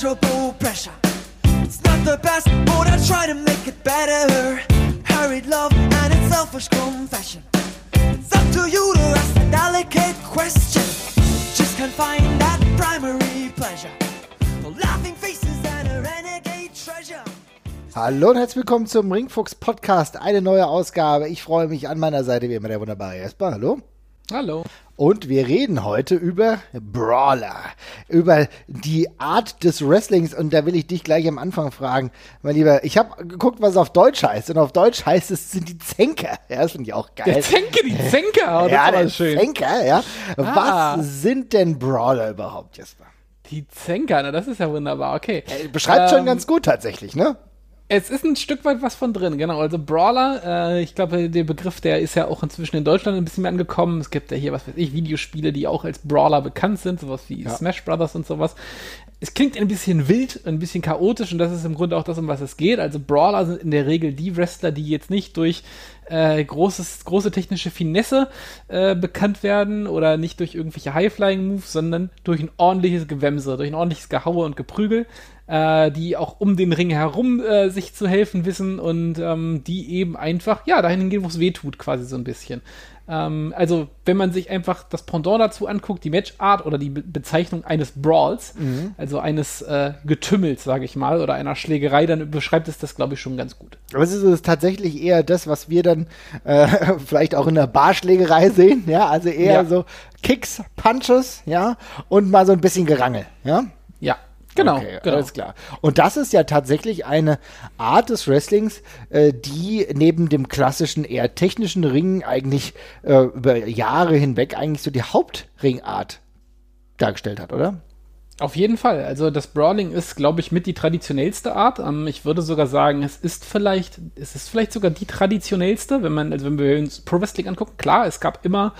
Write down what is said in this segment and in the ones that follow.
pleasurable pressure. It's not the best, but I try to make it better. Hurried love and its selfish confession. It's up to you to ask a delicate question. Just can't find that primary pleasure. No laughing faces and a renegade treasure. Hallo und herzlich willkommen zum Ringfuchs Podcast. Eine neue Ausgabe. Ich freue mich an meiner Seite wie immer der wunderbare Jesper. Hallo. Hallo. Und wir reden heute über Brawler, über die Art des Wrestlings. Und da will ich dich gleich am Anfang fragen, mein Lieber. Ich habe geguckt, was es auf Deutsch heißt. Und auf Deutsch heißt es, sind die Zenker. Ja, das finde ich auch geil. Der Zenker, die Zenker. Oh, das ja, ist der schön. Zenker, ja. Ah. Was sind denn Brawler überhaupt, Jesper? Die Zenker, na, das ist ja wunderbar. Okay. Äh, Beschreibt schon Ähm, ganz gut tatsächlich, ne? Es ist ein Stück weit was von drin, genau. Also Brawler, äh, ich glaube, der Begriff, der ist ja auch inzwischen in Deutschland ein bisschen mehr angekommen. Es gibt ja hier, was weiß ich, Videospiele, die auch als Brawler bekannt sind, sowas wie Ja. Smash Brothers und sowas. Es klingt ein bisschen wild, ein bisschen chaotisch und das ist im Grunde auch das, um was es geht. Also Brawler sind in der Regel die Wrestler, die jetzt nicht durch äh, großes, große technische Finesse äh, bekannt werden oder nicht durch irgendwelche High-Flying-Moves, sondern durch ein ordentliches Gewämse, durch ein ordentliches Gehaue und Geprügel, äh, die auch um den Ring herum äh, sich zu helfen wissen und ähm, die eben einfach, ja, dahin gehen, wo es weh tut, quasi so ein bisschen. Ähm, also, wenn man sich einfach das Pendant dazu anguckt, die Matchart oder die Be Bezeichnung eines Brawls, also eines äh, Getümmels, sage ich mal, oder einer Schlägerei, dann beschreibt es das, glaube ich, schon ganz gut. Aber es ist tatsächlich eher das, was wir dann äh, vielleicht auch in der Barschlägerei sehen, ja, also eher Ja. so Kicks, Punches, ja, und mal so ein bisschen Gerangel, ja. Ja, genau, okay, genau. alles klar. Und das ist ja tatsächlich eine Art des Wrestlings, äh, die neben dem klassischen eher technischen Ringen eigentlich äh, über Jahre hinweg eigentlich so die Hauptringart dargestellt hat, oder? Auf jeden Fall. Also das Brawling ist, glaube ich, mit die traditionellste Art. Ähm, ich würde sogar sagen, es ist vielleicht, es ist vielleicht sogar die traditionellste, wenn man, also wenn wir uns Pro Wrestling angucken. Klar, es gab immer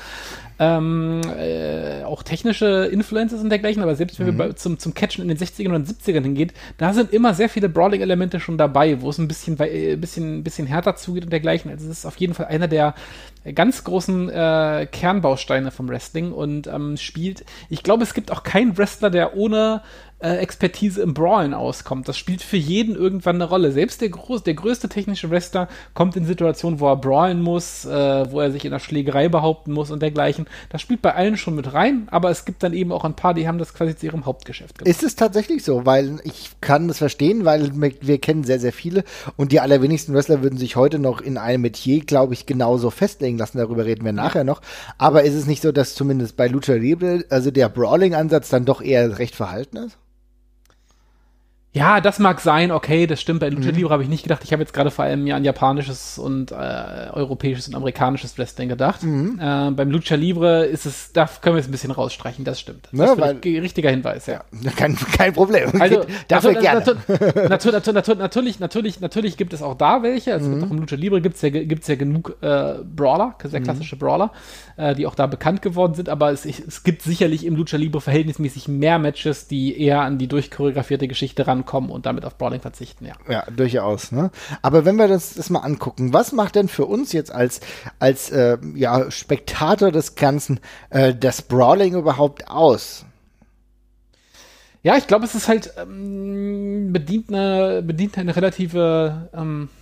ähm, äh, auch technische Influences und dergleichen, aber selbst wenn wir bei, zum, zum Catchen in den 60ern und 70ern hingeht, da sind immer sehr viele Brawling-Elemente schon dabei, wo es ein bisschen, äh, bisschen, bisschen härter zugeht und dergleichen. Also es ist auf jeden Fall einer der ganz großen äh, Kernbausteine vom Wrestling und ähm, spielt, ich glaube, es gibt auch keinen Wrestler, der ohne äh, Expertise im Brawlen auskommt. Das spielt für jeden irgendwann eine Rolle. Selbst der, groß, der größte technische Wrestler kommt in Situationen, wo er brawlen muss, äh, wo er sich in der Schlägerei behaupten muss und dergleichen. Das spielt bei allen schon mit rein, aber es gibt dann eben auch ein paar, die haben das quasi zu ihrem Hauptgeschäft gemacht. Ist es tatsächlich so? Weil ich kann das verstehen, weil wir, kennen sehr, sehr viele und die allerwenigsten Wrestler würden sich heute noch in einem Metier, glaube ich, genauso festlegen lassen. Darüber reden wir nachher noch. Aber ist es nicht so, dass zumindest bei Lucha Libre, also der Brawling-Ansatz dann doch eher recht verhalten ist? Ja, das mag sein, okay, das stimmt. Bei Lucha Libre habe ich nicht gedacht. Ich habe jetzt gerade vor allem ja an japanisches und äh, europäisches und amerikanisches Wrestling gedacht. Äh, beim Lucha Libre ist es, da können wir es ein bisschen rausstreichen, das stimmt. Das Ja, ist weil- richtiger Hinweis, ja. Kein, kein Problem. Also, Dafür natu- gerne. natu- natu- natürlich, natürlich, natürlich gibt es auch da welche. Also Mhm. auch im Lucha Libre gibt es ja, gibt's ja genug äh, Brawler, sehr klassische Brawler, äh, die auch da bekannt geworden sind. Aber es, es gibt sicherlich im Lucha Libre verhältnismäßig mehr Matches, die eher an die durchchoreografierte Geschichte rankommen und damit auf Brawling verzichten, ja. Ja, durchaus. Ne? Aber wenn wir das, das mal angucken, was macht denn für uns jetzt als, als äh, ja, Spektator des Ganzen äh, das Brawling überhaupt aus? Ja, ich glaube, es ist halt ähm, bedient eine bedient eine relative ähm, äh,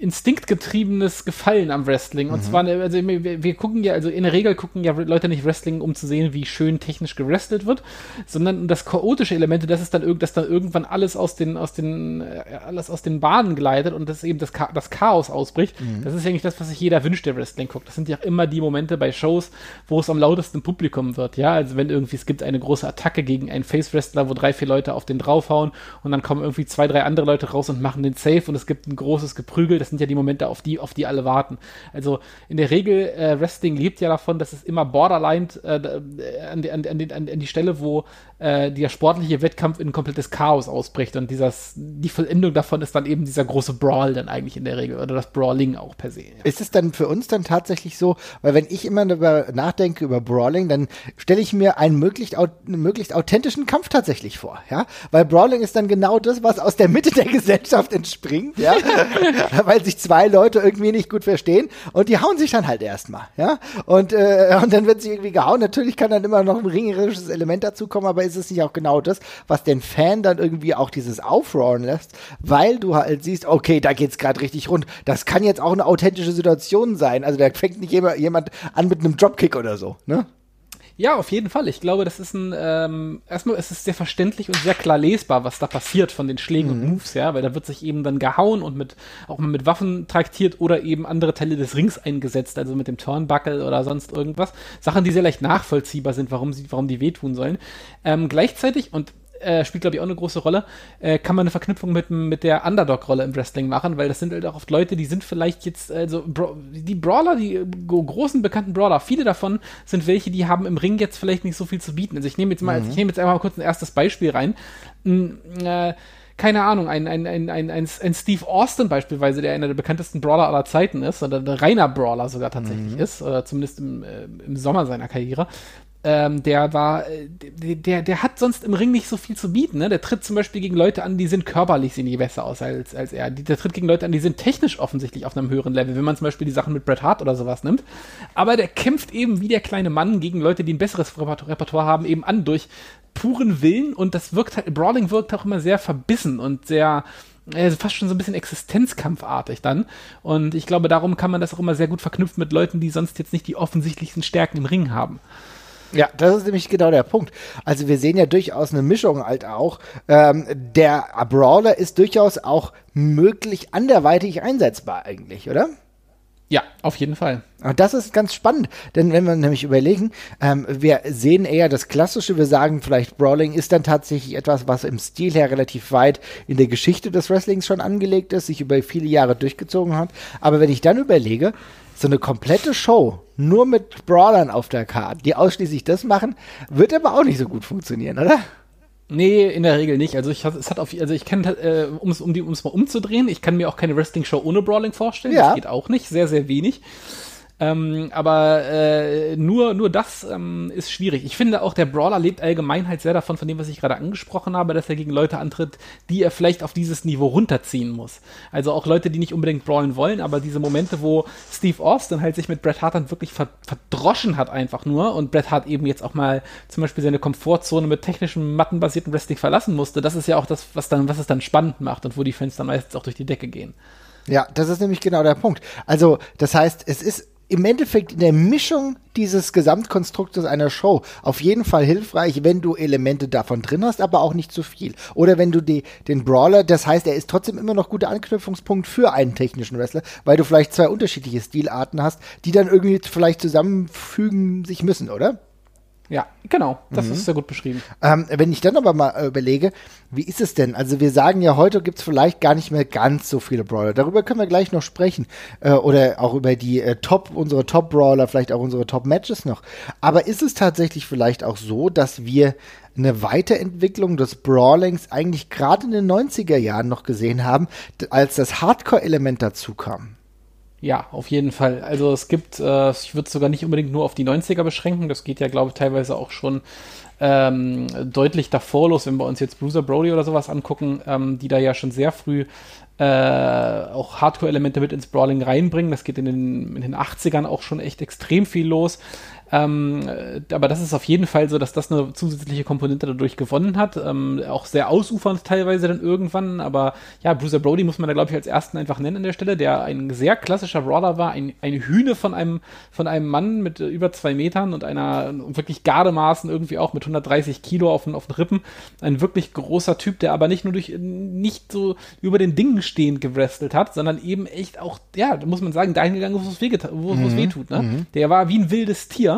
instinktgetriebenes Gefallen am Wrestling. Und zwar, eine- also wir, wir gucken ja, also in der Regel gucken ja Leute nicht Wrestling, um zu sehen, wie schön technisch gewrestelt wird, sondern das chaotische Element, das ist dann, irg- dass dann irgendwann alles aus den, aus den, äh, alles aus den Bahnen gleitet und dass eben das, Cha das Chaos ausbricht. Das ist ja nicht das, was sich jeder wünscht, der Wrestling guckt. Das sind ja immer die Momente bei Shows, wo es am lautesten Publikum wird, ja. Also wenn irgendwie es gibt eine große Attacke gegen einen Face-Wrestler, wo drei, vier Leute auf den draufhauen und dann kommen irgendwie zwei, drei andere Leute raus und machen den Safe und es gibt ein großes Geprügel. Das sind ja die Momente, auf die, auf die alle warten. Also in der Regel, äh, Wrestling lebt ja davon, dass es immer borderline äh, äh, an, die, an, die- an, die, Stelle, wo äh, der sportliche Wettkampf in ein komplettes Chaos ausbricht und dieses, die Vollendung davon ist dann eben dieser große Brawl dann eigentlich in der Regel oder das Brawling auch per se. Ja. Ist es dann für uns dann tatsächlich so, weil wenn ich immer darüber nachdenke über Brawling, dann stelle ich mir einen möglichst, einen möglichst authentischen Kampf tatsächlich vor, ja? Weil Brawling ist dann genau das, was aus der Mitte der Gesellschaft entspringt, ja? weil weil sich zwei Leute irgendwie nicht gut verstehen und die hauen sich dann halt erstmal, ja. Und, äh, und dann wird sich irgendwie gehauen. Natürlich kann dann immer noch ein ringerisches Element dazu kommen, aber ist es nicht auch genau das, was den Fan dann irgendwie auch dieses Aufrohren lässt, weil du halt siehst, okay, da geht's gerade richtig rund. Das kann jetzt auch eine authentische Situation sein. Also da fängt nicht jemand an mit einem Dropkick oder so, ne? Ja, auf jeden Fall. Ich glaube, das ist ein, ähm, erstmal ist es sehr verständlich und sehr klar lesbar, was da passiert von den Schlägen mhm. und Moves, ja, weil da wird sich eben dann gehauen und mit, auch mal mit Waffen traktiert oder eben andere Teile des Rings eingesetzt, also mit dem Turnbuckle oder sonst irgendwas. Sachen, die sehr leicht nachvollziehbar sind, warum sie, warum die wehtun sollen. Ähm, gleichzeitig, und äh, spielt, glaube ich, auch eine große Rolle, äh, kann man eine Verknüpfung mit, mit der Underdog-Rolle im Wrestling machen, weil das sind halt auch oft Leute, die sind vielleicht jetzt, also Bra die Brawler, die großen bekannten Brawler, viele davon sind welche, die haben im Ring jetzt vielleicht nicht so viel zu bieten. Also ich nehme jetzt mal, mhm. ich nehme jetzt einfach mal kurz ein erstes Beispiel rein. N äh, keine Ahnung, ein, ein, ein, ein, ein, Steve Austin beispielsweise, der einer der bekanntesten Brawler aller Zeiten ist, oder ein reiner Brawler sogar tatsächlich mhm. ist, oder zumindest im, äh, im Sommer seiner Karriere, ähm, der war, äh, der, der hat sonst im Ring nicht so viel zu bieten. Ne? Der tritt zum Beispiel gegen Leute an, die sind körperlich sehen die besser aus als, als er. Der tritt gegen Leute an, die sind technisch offensichtlich auf einem höheren Level, wenn man zum Beispiel die Sachen mit Bret Hart oder sowas nimmt. Aber der kämpft eben wie der kleine Mann gegen Leute, die ein besseres Repertoire haben, eben an durch puren Willen und das wirkt halt, Brawling wirkt auch immer sehr verbissen und sehr, also fast schon so ein bisschen existenzkampfartig dann. Und ich glaube, darum kann man das auch immer sehr gut verknüpfen mit Leuten, die sonst jetzt nicht die offensichtlichsten Stärken im Ring haben. Ja, das ist nämlich genau der Punkt. Also wir sehen ja durchaus eine Mischung halt auch. Ähm, der Brawler ist durchaus auch möglich anderweitig einsetzbar eigentlich, oder? Ja, auf jeden Fall. Und das ist ganz spannend, denn wenn wir nämlich überlegen, ähm, wir sehen eher das Klassische, wir sagen vielleicht Brawling ist dann tatsächlich etwas, was im Stil her relativ weit in der Geschichte des Wrestlings schon angelegt ist, sich über viele Jahre durchgezogen hat. Aber wenn ich dann überlege, so eine komplette Show nur mit Brawlern auf der Karte, die ausschließlich das machen, wird aber auch nicht so gut funktionieren, oder? Nee, in der Regel nicht. Also ich es hat auf also ich kann äh, um es um die um es mal umzudrehen, ich kann mir auch keine Wrestling Show ohne Brawling vorstellen. Ja. Das geht auch nicht, sehr sehr wenig. Ähm, aber äh, nur, nur das ähm, ist schwierig. Ich finde auch, der Brawler lebt allgemein halt sehr davon, von dem, was ich gerade angesprochen habe, dass er gegen Leute antritt, die er vielleicht auf dieses Niveau runterziehen muss. Also auch Leute, die nicht unbedingt brawlen wollen, aber diese Momente, wo Steve Austin halt sich mit Bret Hart dann wirklich verdroschen hat einfach nur und Bret Hart eben jetzt auch mal zum Beispiel seine Komfortzone mit technischem, mattenbasierten Wrestling verlassen musste, das ist ja auch das, was dann, was es dann spannend macht und wo die Fans dann meistens auch durch die Decke gehen. Ja, das ist nämlich genau der Punkt. Also, das heißt, es ist im Endeffekt in der Mischung dieses Gesamtkonstruktes einer Show auf jeden Fall hilfreich, wenn du Elemente davon drin hast, aber auch nicht zu viel. Oder wenn du die, den Brawler, das heißt, er ist trotzdem immer noch guter Anknüpfungspunkt für einen technischen Wrestler, weil du vielleicht zwei unterschiedliche Stilarten hast, die dann irgendwie vielleicht zusammenfügen sich müssen, oder? Ja, genau. Das mhm. ist sehr gut beschrieben. Ähm, wenn ich dann aber mal äh, überlege, wie ist es denn? Also wir sagen ja, heute gibt es vielleicht gar nicht mehr ganz so viele Brawler. Darüber können wir gleich noch sprechen. Äh, oder auch über die äh, Top, unsere Top-Brawler, vielleicht auch unsere Top-Matches noch. Aber ist es tatsächlich vielleicht auch so, dass wir eine Weiterentwicklung des Brawlings eigentlich gerade in den 90er Jahren noch gesehen haben, als das Hardcore-Element dazu kam? Ja, auf jeden Fall. Also es gibt, äh, ich würde es sogar nicht unbedingt nur auf die 90er beschränken, das geht ja, glaube ich, teilweise auch schon ähm, deutlich davor los, wenn wir uns jetzt Bruiser Brody oder sowas angucken, ähm, die da ja schon sehr früh äh, auch Hardcore-Elemente mit ins Brawling reinbringen. Das geht in den, in den 80ern auch schon echt extrem viel los. Ähm, aber das ist auf jeden Fall so, dass das eine zusätzliche Komponente dadurch gewonnen hat. Ähm, auch sehr ausufernd teilweise dann irgendwann. Aber ja, Bruiser Brody muss man da, glaube ich, als ersten einfach nennen an der Stelle, der ein sehr klassischer Brawler war. Ein, eine Hühne von einem, von einem Mann mit äh, über zwei Metern und einer wirklich Gardemaßen irgendwie auch mit 130 Kilo auf den, auf den Rippen. Ein wirklich großer Typ, der aber nicht nur durch, nicht so über den Dingen stehend gewrestelt hat, sondern eben echt auch, ja, da muss man sagen, dahin gegangen, wo es weh, wo, mhm. weh tut. Ne? Mhm. Der war wie ein wildes Tier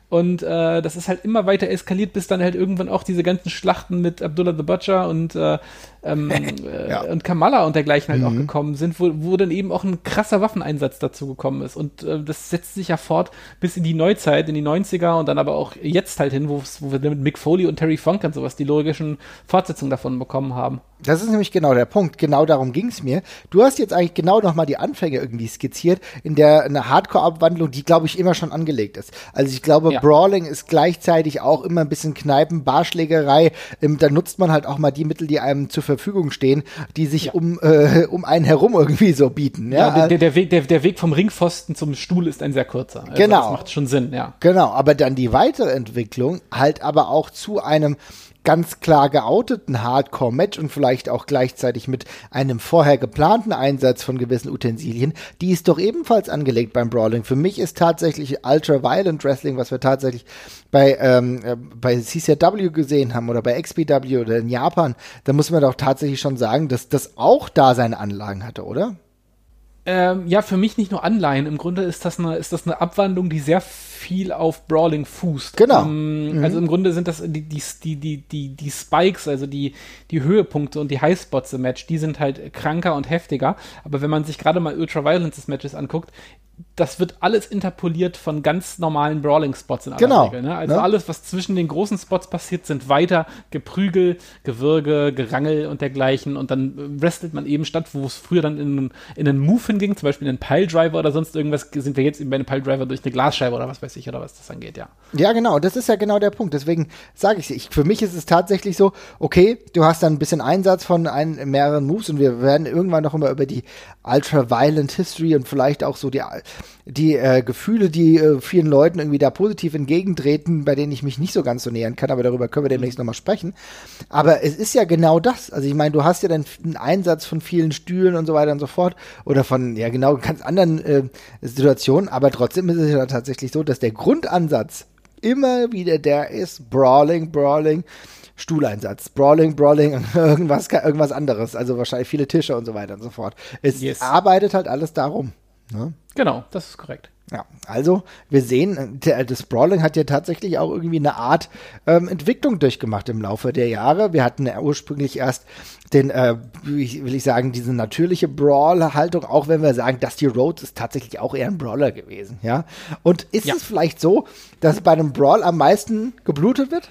und äh, das ist halt immer weiter eskaliert, bis dann halt irgendwann auch diese ganzen Schlachten mit Abdullah the Butcher und äh, ähm, ja. äh, und Kamala und dergleichen halt mhm. auch gekommen sind, wo, wo dann eben auch ein krasser Waffeneinsatz dazu gekommen ist. Und äh, das setzt sich ja fort bis in die Neuzeit, in die 90er und dann aber auch jetzt halt hin, wo, wo wir mit Mick Foley und Terry Funk und sowas die logischen Fortsetzungen davon bekommen haben. Das ist nämlich genau der Punkt. Genau darum ging es mir. Du hast jetzt eigentlich genau nochmal die Anfänge irgendwie skizziert, in der eine Hardcore-Abwandlung, die, glaube ich, immer schon angelegt ist. Also ich glaube, ja. Brawling ist gleichzeitig auch immer ein bisschen Kneipen, Barschlägerei. Ähm, da nutzt man halt auch mal die Mittel, die einem zur Verfügung stehen, die sich Ja. um, äh, um einen herum irgendwie so bieten. Ja, Ja, der, der, Weg, der, der Weg vom Ringpfosten zum Stuhl ist ein sehr kurzer. Also Genau. Das macht schon Sinn, ja. Genau, aber dann die weitere Entwicklung halt aber auch zu einem ganz klar geouteten Hardcore-Match und vielleicht auch gleichzeitig mit einem vorher geplanten Einsatz von gewissen Utensilien, die ist doch ebenfalls angelegt beim Brawling. Für mich ist tatsächlich Ultra-Violent Wrestling, was wir tatsächlich bei, ähm, äh, bei CCW gesehen haben oder bei XPW oder in Japan, da muss man doch tatsächlich schon sagen, dass das auch da seine Anlagen hatte, oder? Ähm, ja, für mich nicht nur Anleihen. Im Grunde ist das eine, ist das eine Abwandlung, die sehr viel auf Brawling fußt. Genau. Ähm, Also im Grunde sind das die, die, die, die, die, Spikes, also die, die Höhepunkte und die Highspots im Match, die sind halt kranker und heftiger. Aber wenn man sich gerade mal Ultraviolence des Matches anguckt, das wird alles interpoliert von ganz normalen Brawling-Spots in aller Genau. Regel. Ne? Also Ne? alles, was zwischen den großen Spots passiert, sind weiter Geprügel, Gewürge, Gerangel und dergleichen. Und dann wrestelt man eben statt, wo es früher dann in, in einen Move hinging, zum Beispiel in einen Piledriver oder sonst irgendwas, sind wir jetzt eben bei einem Piledriver durch eine Glasscheibe oder was weiß ich, oder was das angeht, ja. Ja, genau, das ist ja genau der Punkt. Deswegen sage ich, ich, für mich ist es tatsächlich so, okay, du hast dann ein bisschen Einsatz von ein, mehreren Moves und wir werden irgendwann noch immer über die Ultra-Violent History und vielleicht auch so die, die äh, Gefühle, die äh, vielen Leuten irgendwie da positiv entgegentreten, bei denen ich mich nicht so ganz so nähern kann, aber darüber können wir demnächst nochmal sprechen. Aber es ist ja genau das. Also ich meine, du hast ja dann einen Einsatz von vielen Stühlen und so weiter und so fort oder von, ja genau, ganz anderen äh, Situationen, aber trotzdem ist es ja tatsächlich so, dass der Grundansatz immer wieder der ist, Brawling, Brawling, Stuhleinsatz, Brawling, Brawling, irgendwas, irgendwas anderes, also wahrscheinlich viele Tische und so weiter und so fort. Es Yes. arbeitet halt alles darum. Ne? Genau, das ist korrekt. Ja, also wir sehen, der, das Brawling hat ja tatsächlich auch irgendwie eine Art ähm, Entwicklung durchgemacht im Laufe der Jahre. Wir hatten ja ursprünglich erst den, äh, will ich sagen, diese natürliche Brawl-Haltung, auch wenn wir sagen, Dusty Rhodes ist tatsächlich auch eher ein Brawler gewesen, ja. Und ist Ja. es vielleicht so, dass bei einem Brawl am meisten geblutet wird?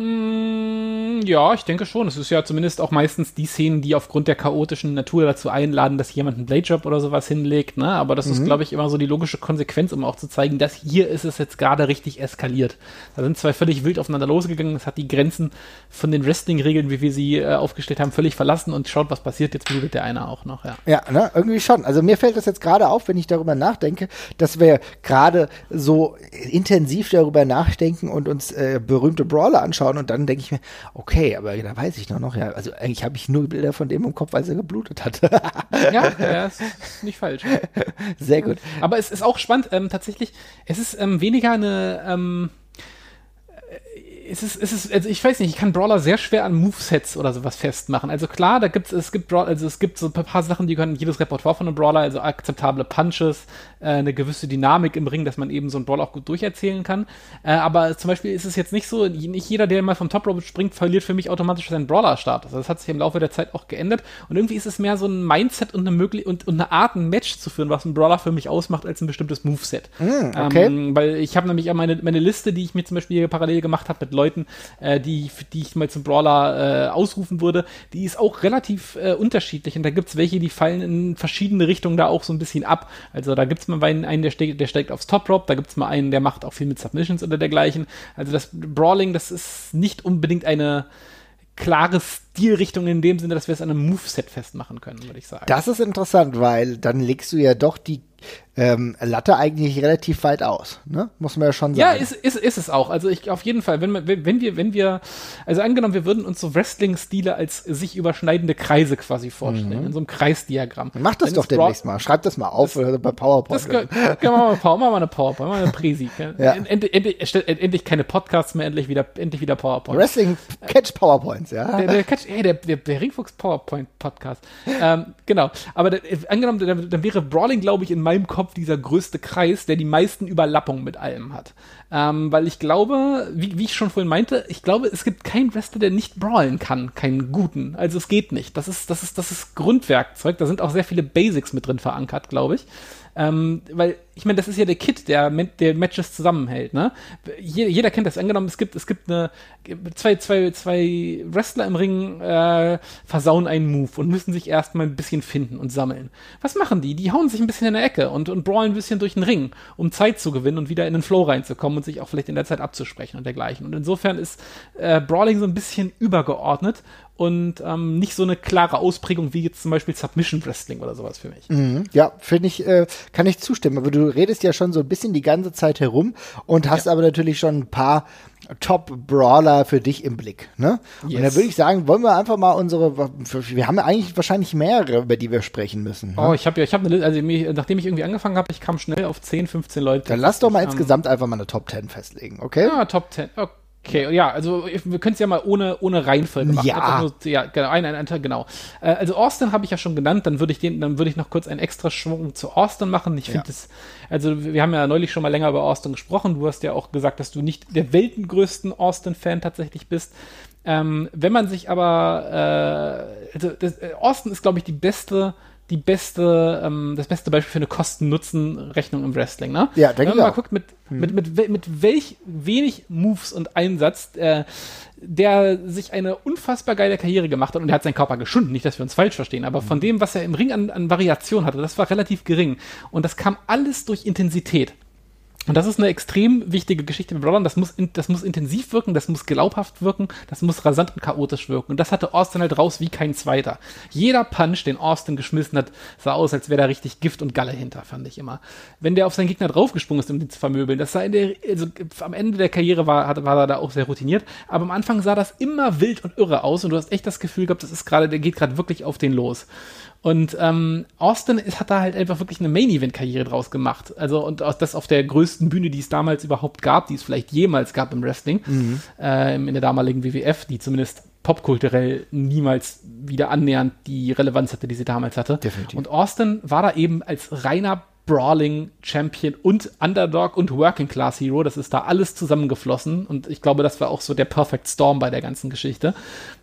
Mm, Ja, ich denke schon. Es ist ja zumindest auch meistens die Szenen, die aufgrund der chaotischen Natur dazu einladen, dass jemand einen Blade Job oder sowas hinlegt. Ne? Aber das ist, glaube ich, immer so die logische Konsequenz, um auch zu zeigen, dass hier ist es jetzt gerade richtig eskaliert. Da sind zwei völlig wild aufeinander losgegangen. Das hat die Grenzen von den Wrestling-Regeln, wie wir sie äh, aufgestellt haben, völlig verlassen und schaut, was passiert. Jetzt blutet der eine auch noch. Ja. Ja, ne, irgendwie schon. Also mir fällt das jetzt gerade auf, wenn ich darüber nachdenke, dass wir gerade so intensiv darüber nachdenken und uns äh, berühmte Brawler anschauen und dann denke ich mir, okay, aber da weiß ich noch, noch ja, also eigentlich habe ich nur Bilder von dem im Kopf, weil er geblutet hat. Ja, ja, ist nicht falsch. Sehr gut. Aber es ist auch spannend, ähm, tatsächlich, es ist ähm, weniger eine, ähm, äh, es ist, es ist, also ich weiß nicht, ich kann Brawler sehr schwer an Movesets oder sowas festmachen. Also klar, da gibt's, es gibt Brawl, also es gibt so ein paar Sachen, die können jedes Repertoire von einem Brawler, also akzeptable Punches, äh, eine gewisse Dynamik im Ring, dass man eben so einen Brawl auch gut durcherzählen kann. Äh, aber zum Beispiel ist es jetzt nicht so, nicht jeder, der mal vom Top Rope springt, verliert für mich automatisch seinen Brawler-Status. Also das hat sich im Laufe der Zeit auch geändert. Und irgendwie ist es mehr so ein Mindset und eine möglich und, und eine Art, ein Match zu führen, was ein Brawler für mich ausmacht, als ein bestimmtes Moveset. okay. Ähm, weil ich habe nämlich meine, meine Liste, die ich mir zum Beispiel hier parallel gemacht habe mit Leuten, äh, die, die ich mal zum Brawler äh, ausrufen würde, die ist auch relativ äh, unterschiedlich. Und da gibt's welche, die fallen in verschiedene Richtungen da auch so ein bisschen ab. Also da gibt's mal einen, der, steigt, der steigt aufs Top Rope, da gibt's mal einen, der macht auch viel mit Submissions oder dergleichen. Also das Brawling, das ist nicht unbedingt eine klare Stilrichtung in dem Sinne, dass wir es an einem Moveset festmachen können, würde ich sagen. Das ist interessant, weil dann legst du ja doch die ähm, Latte eigentlich relativ weit aus, ne? Muss man ja schon Ja, sagen. ist, ist, ist es auch. Also ich auf jeden Fall, wenn, wenn wenn wir, wenn wir, also angenommen, wir würden uns so Wrestling-Stile als sich überschneidende Kreise quasi vorstellen, in so einem Kreisdiagramm. Mach das Dann doch demnächst mal. Schreib das mal auf oder bei PowerPoint. Das können können wir mal, machen wir mal eine PowerPoint, machen wir eine Präsi. Ja. Endlich, endlich, erstellt- endlich keine Podcasts mehr, endlich wieder, endlich wieder PowerPoint. Wrestling Catch PowerPoints, ja. Der, der, Catch, hey, der, der, der Ringfuchs PowerPoint Podcast. ähm, genau. Aber äh, angenommen, dann wäre Brawling, glaube ich, in meinem Kopf dieser größte Kreis, der die meisten Überlappungen mit allem hat. Ähm, weil ich glaube, wie, wie ich schon vorhin meinte, ich glaube, es gibt keinen Wrestler, der nicht brawlen kann, keinen guten. Also es geht nicht. Das ist, das ist, das ist Grundwerkzeug. Da sind auch sehr viele Basics mit drin verankert, glaube ich. Ähm, weil ich meine, das ist ja der Kit, der, der Matches zusammenhält, ne? Jeder, kennt das. Angenommen, es gibt, es gibt eine, zwei, zwei, zwei Wrestler im Ring äh, versauen einen Move und müssen sich erstmal ein bisschen finden und sammeln. Was machen die? Die hauen sich ein bisschen in der Ecke und, und brawlen ein bisschen durch den Ring, um Zeit zu gewinnen und wieder in den Flow reinzukommen und sich auch vielleicht in der Zeit abzusprechen und dergleichen. Und insofern ist äh, Brawling so ein bisschen übergeordnet und ähm, nicht so eine klare Ausprägung wie jetzt zum Beispiel Submission Wrestling oder sowas für mich. Mhm. Ja, finde ich, äh, kann ich zustimmen. Aber du redest ja schon so ein bisschen die ganze Zeit herum und hast ja. aber natürlich schon ein paar Top-Brawler für dich im Blick. Ne? Yes. Und da würde ich sagen, wollen wir einfach mal unsere, wir haben ja eigentlich wahrscheinlich mehrere, über die wir sprechen müssen. Ne? Oh, ich habe ja, ich habe eine, also nachdem ich irgendwie angefangen habe, ich kam schnell auf 10, 15 Leute. Dann lass doch mal insgesamt einfach mal eine Top 10 festlegen, okay? Ja, Top 10, okay. Okay, ja, also wir können es ja mal ohne, ohne Reihenfolge machen. Ja. Nur, ja, genau, ein, ein, ein, genau. Äh, also Austin habe ich ja schon genannt, dann würde ich den, dann würde ich noch kurz einen extra Schwung zu Austin machen. Ich finde ja. das, also wir haben ja neulich schon mal länger über Austin gesprochen. Du hast ja auch gesagt, dass du nicht der weltengrößten Austin-Fan tatsächlich bist. Ähm, wenn man sich aber, äh, also das, äh, Austin ist, glaube ich, die beste die beste, ähm, das beste Beispiel für eine Kosten-Nutzen-Rechnung im Wrestling, ne? Ja, denke Wenn man mal guckt, mit, hm. mit, mit, mit welch wenig Moves und Einsatz äh, der sich eine unfassbar geile Karriere gemacht hat und er hat seinen Körper geschunden, nicht, dass wir uns falsch verstehen, aber von hm. dem, was er im Ring an, an Variation hatte, das war relativ gering. Und das kam alles durch Intensität. Und das ist eine extrem wichtige Geschichte mit Brawlern. Das muss, in, das muss intensiv wirken, das muss glaubhaft wirken, das muss rasant und chaotisch wirken. Und das hatte Austin halt raus wie kein zweiter. Jeder Punch, den Austin geschmissen hat, sah aus, als wäre da richtig Gift und Galle hinter, fand ich immer. Wenn der auf seinen Gegner draufgesprungen ist, um den zu vermöbeln, das sah in der, also am Ende der Karriere war, hat, war er da auch sehr routiniert. Aber am Anfang sah das immer wild und irre aus und du hast echt das Gefühl gehabt, das ist gerade, der geht gerade wirklich auf den los. Und ähm, Austin ist, hat da halt einfach wirklich eine Main-Event-Karriere draus gemacht. Also und das auf der größten Bühne, die es damals überhaupt gab, die es vielleicht jemals gab im Wrestling, mhm. äh, in der damaligen WWF, die zumindest popkulturell niemals wieder annähernd die Relevanz hatte, die sie damals hatte. Definitiv. Und Austin war da eben als reiner Brawling Champion und Underdog und Working Class Hero. Das ist da alles zusammengeflossen und ich glaube, das war auch so der Perfect Storm bei der ganzen Geschichte.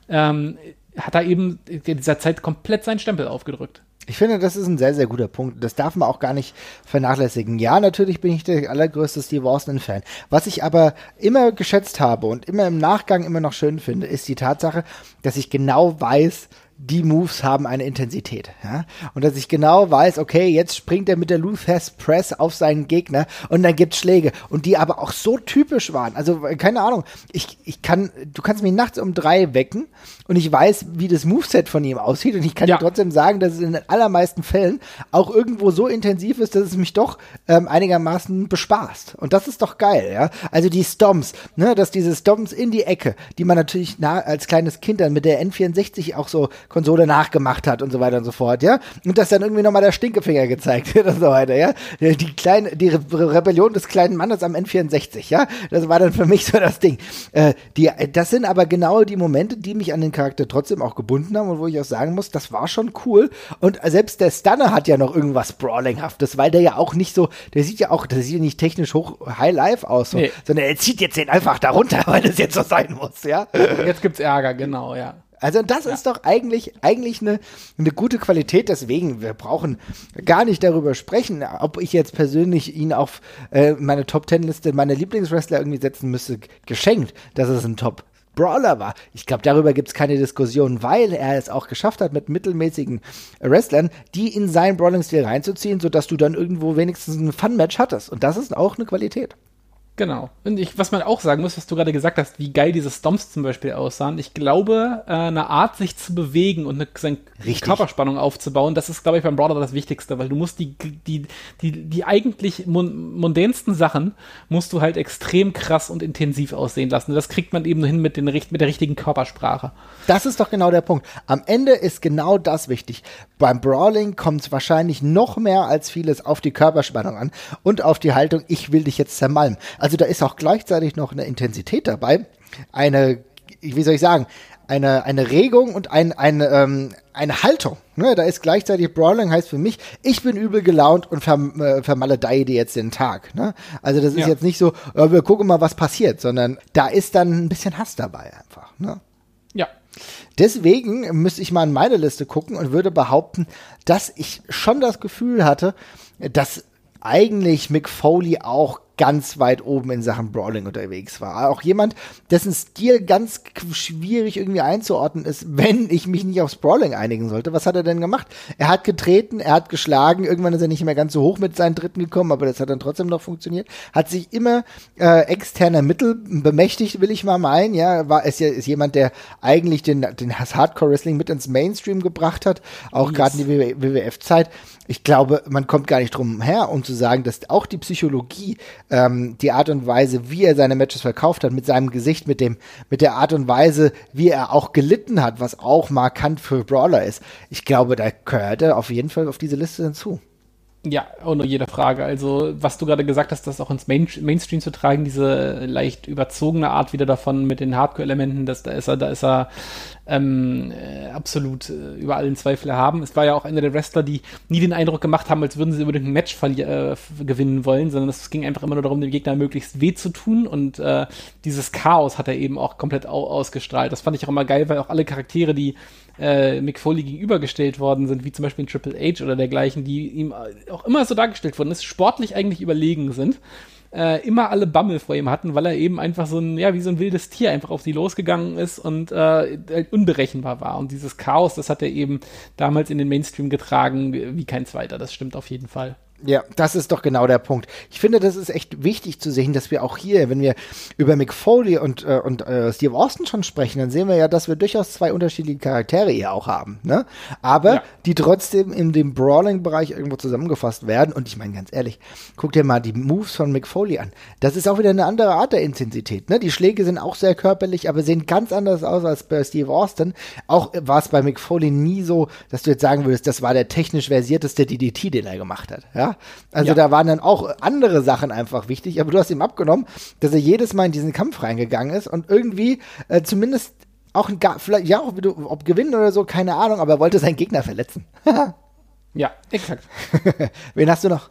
Ähm, hat er eben in dieser Zeit komplett seinen Stempel aufgedrückt. Ich finde, das ist ein sehr, sehr guter Punkt. Das darf man auch gar nicht vernachlässigen. Ja, natürlich bin ich der allergrößte Steve Austin-Fan. Was ich aber immer geschätzt habe und immer im Nachgang immer noch schön finde, ist die Tatsache, dass ich genau weiß, die Moves haben eine Intensität. Ja? Und dass ich genau weiß, okay, jetzt springt er mit der Luthes Press auf seinen Gegner und dann gibt's Schläge. Und die aber auch so typisch waren. Also, keine Ahnung, ich, ich kann, du kannst mich nachts um drei wecken und ich weiß, wie das Moveset von ihm aussieht und ich kann ja. dir trotzdem sagen, dass es in den allermeisten Fällen auch irgendwo so intensiv ist, dass es mich doch ähm, einigermaßen bespaßt. Und das ist doch geil, ja. Also die Stomps, ne, dass diese Stomps in die Ecke, die man natürlich na, als kleines Kind dann mit der N64 auch so Konsole nachgemacht hat und so weiter und so fort, ja. Und dass dann irgendwie nochmal der Stinkefinger gezeigt wird und so weiter, ja. Die kleine, die Re Rebellion des kleinen Mannes am N64, ja. Das war dann für mich so das Ding. Äh, die, das sind aber genau die Momente, die mich an den Charakter trotzdem auch gebunden haben und wo ich auch sagen muss, das war schon cool. Und selbst der Stunner hat ja noch irgendwas Brawlinghaftes, weil der ja auch nicht so, der sieht ja auch, der sieht ja nicht technisch hoch High Life aus, so, nee. sondern er zieht jetzt den einfach darunter, weil das jetzt so sein muss, ja. Jetzt gibt's Ärger, genau, ja. Also das ja. ist doch eigentlich, eigentlich eine, eine gute Qualität. Deswegen, wir brauchen gar nicht darüber sprechen, ob ich jetzt persönlich ihn auf äh, meine Top Ten Liste meine Lieblingswrestler irgendwie setzen müsste. Geschenkt, dass es ein Top Brawler war. Ich glaube, darüber gibt es keine Diskussion, weil er es auch geschafft hat, mit mittelmäßigen Wrestlern, die in seinen Brawling-Stil reinzuziehen, sodass du dann irgendwo wenigstens ein Fun-Match hattest. Und das ist auch eine Qualität. Genau. Und ich, was man auch sagen muss, was du gerade gesagt hast, wie geil diese Stomps zum Beispiel aussahen. Ich glaube, äh, eine Art, sich zu bewegen und eine, seine Richtig. Körperspannung aufzubauen, das ist, glaube ich, beim Brawler das Wichtigste, weil du musst die, die, die, die eigentlich mundänsten Sachen musst du halt extrem krass und intensiv aussehen lassen. Das kriegt man eben hin mit, den, mit der richtigen Körpersprache. Das ist doch genau der Punkt. Am Ende ist genau das wichtig. Beim Brawling kommt es wahrscheinlich noch mehr als vieles auf die Körperspannung an und auf die Haltung, ich will dich jetzt zermalmen. Also da ist auch gleichzeitig noch eine Intensität dabei, eine, wie soll ich sagen, eine, eine Regung und ein, eine, ähm, eine Haltung. Ne? Da ist gleichzeitig Brawling heißt für mich, ich bin übel gelaunt und verm, äh, vermaledeie dir jetzt den Tag. Ne? Also das ist ja. jetzt nicht so, äh, wir gucken mal, was passiert, sondern da ist dann ein bisschen Hass dabei einfach. Ne? Ja. Deswegen müsste ich mal in meine Liste gucken und würde behaupten, dass ich schon das Gefühl hatte, dass eigentlich Mick Foley auch ganz weit oben in Sachen Brawling unterwegs war. Auch jemand, dessen Stil ganz schwierig irgendwie einzuordnen ist, wenn ich mich nicht aufs Brawling einigen sollte. Was hat er denn gemacht? Er hat getreten, er hat geschlagen, irgendwann ist er nicht mehr ganz so hoch mit seinen Dritten gekommen, aber das hat dann trotzdem noch funktioniert. Hat sich immer äh, externer Mittel bemächtigt, will ich mal meinen. Ja, war ist ja ist jemand, der eigentlich den, den Hardcore Wrestling mit ins Mainstream gebracht hat, auch gerade in die WWF-Zeit ich glaube, man kommt gar nicht drum her, um zu sagen, dass auch die Psychologie, ähm, die Art und Weise, wie er seine Matches verkauft hat, mit seinem Gesicht, mit dem, mit der Art und Weise, wie er auch gelitten hat, was auch markant für Brawler ist. Ich glaube, da gehört er auf jeden Fall auf diese Liste hinzu. Ja, ohne jede Frage. Also, was du gerade gesagt hast, das auch ins Main Mainstream zu tragen, diese leicht überzogene Art wieder davon mit den Hardcore-Elementen, da ist er, da ist er ähm, äh, absolut äh, über allen Zweifel haben. Es war ja auch einer der Wrestler, die nie den Eindruck gemacht haben, als würden sie unbedingt ein Match äh, gewinnen wollen, sondern es ging einfach immer nur darum, dem Gegner möglichst weh zu tun und äh, dieses Chaos hat er eben auch komplett au ausgestrahlt. Das fand ich auch immer geil, weil auch alle Charaktere, die äh, Mick Foley gegenübergestellt worden sind, wie zum Beispiel in Triple H oder dergleichen, die ihm auch immer so dargestellt wurden, ist sportlich eigentlich überlegen sind äh, immer alle Bammel vor ihm hatten, weil er eben einfach so ein, ja, wie so ein wildes Tier einfach auf sie losgegangen ist und äh, halt unberechenbar war. Und dieses Chaos, das hat er eben damals in den Mainstream getragen wie kein zweiter. Das stimmt auf jeden Fall. Ja, das ist doch genau der Punkt. Ich finde, das ist echt wichtig zu sehen, dass wir auch hier, wenn wir über Mick Foley und, äh, und äh, Steve Austin schon sprechen, dann sehen wir ja, dass wir durchaus zwei unterschiedliche Charaktere hier auch haben, ne? Aber ja. die trotzdem in dem Brawling-Bereich irgendwo zusammengefasst werden. Und ich meine ganz ehrlich, guck dir mal die Moves von Mick Foley an. Das ist auch wieder eine andere Art der Intensität, ne? Die Schläge sind auch sehr körperlich, aber sehen ganz anders aus als bei Steve Austin. Auch war es bei Mick Foley nie so, dass du jetzt sagen würdest, das war der technisch versierteste DDT, den er gemacht hat, ja? Also ja. da waren dann auch andere Sachen einfach wichtig, aber du hast ihm abgenommen, dass er jedes Mal in diesen Kampf reingegangen ist und irgendwie äh, zumindest auch ein, vielleicht, ja, ob, ob gewinnen oder so, keine Ahnung, aber er wollte seinen Gegner verletzen. ja, exakt. Wen hast du noch?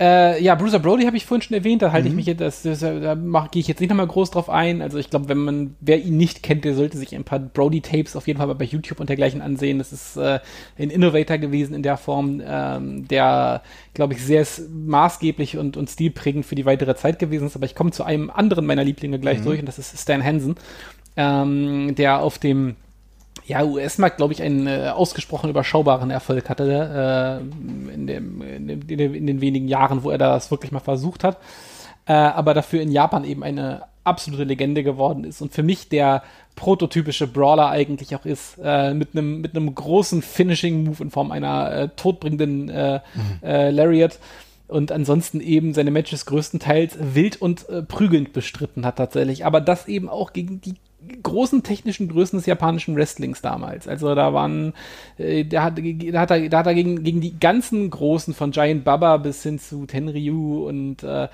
Äh, ja, Bruiser Brody habe ich vorhin schon erwähnt, da halte mhm. ich mich jetzt, das, das, da gehe ich jetzt nicht nochmal groß drauf ein. Also ich glaube, wenn man, wer ihn nicht kennt, der sollte sich ein paar Brody-Tapes auf jeden Fall bei YouTube und dergleichen ansehen. Das ist äh, ein Innovator gewesen in der Form, ähm, der, glaube ich, sehr maßgeblich und, und stilprägend für die weitere Zeit gewesen ist. Aber ich komme zu einem anderen meiner Lieblinge gleich mhm. durch und das ist Stan Hansen, ähm, der auf dem ja, US-Markt, glaube ich, einen äh, ausgesprochen überschaubaren Erfolg hatte äh, in, dem, in, dem, in, dem, in, den wenigen Jahren, wo er das wirklich mal versucht hat. Äh, aber dafür in Japan eben eine absolute Legende geworden ist und für mich der prototypische Brawler eigentlich auch ist, äh, mit einem mit einem großen Finishing-Move in Form einer äh, todbringenden äh, mhm. Lariat und ansonsten eben seine Matches größtenteils wild und äh, prügelnd bestritten hat tatsächlich, aber das eben auch gegen die großen technischen Größen des japanischen Wrestlings damals. Also da waren, äh, da hat, da hat er, da hat er gegen, gegen die ganzen Großen von Giant Baba bis hin zu Tenryu und äh,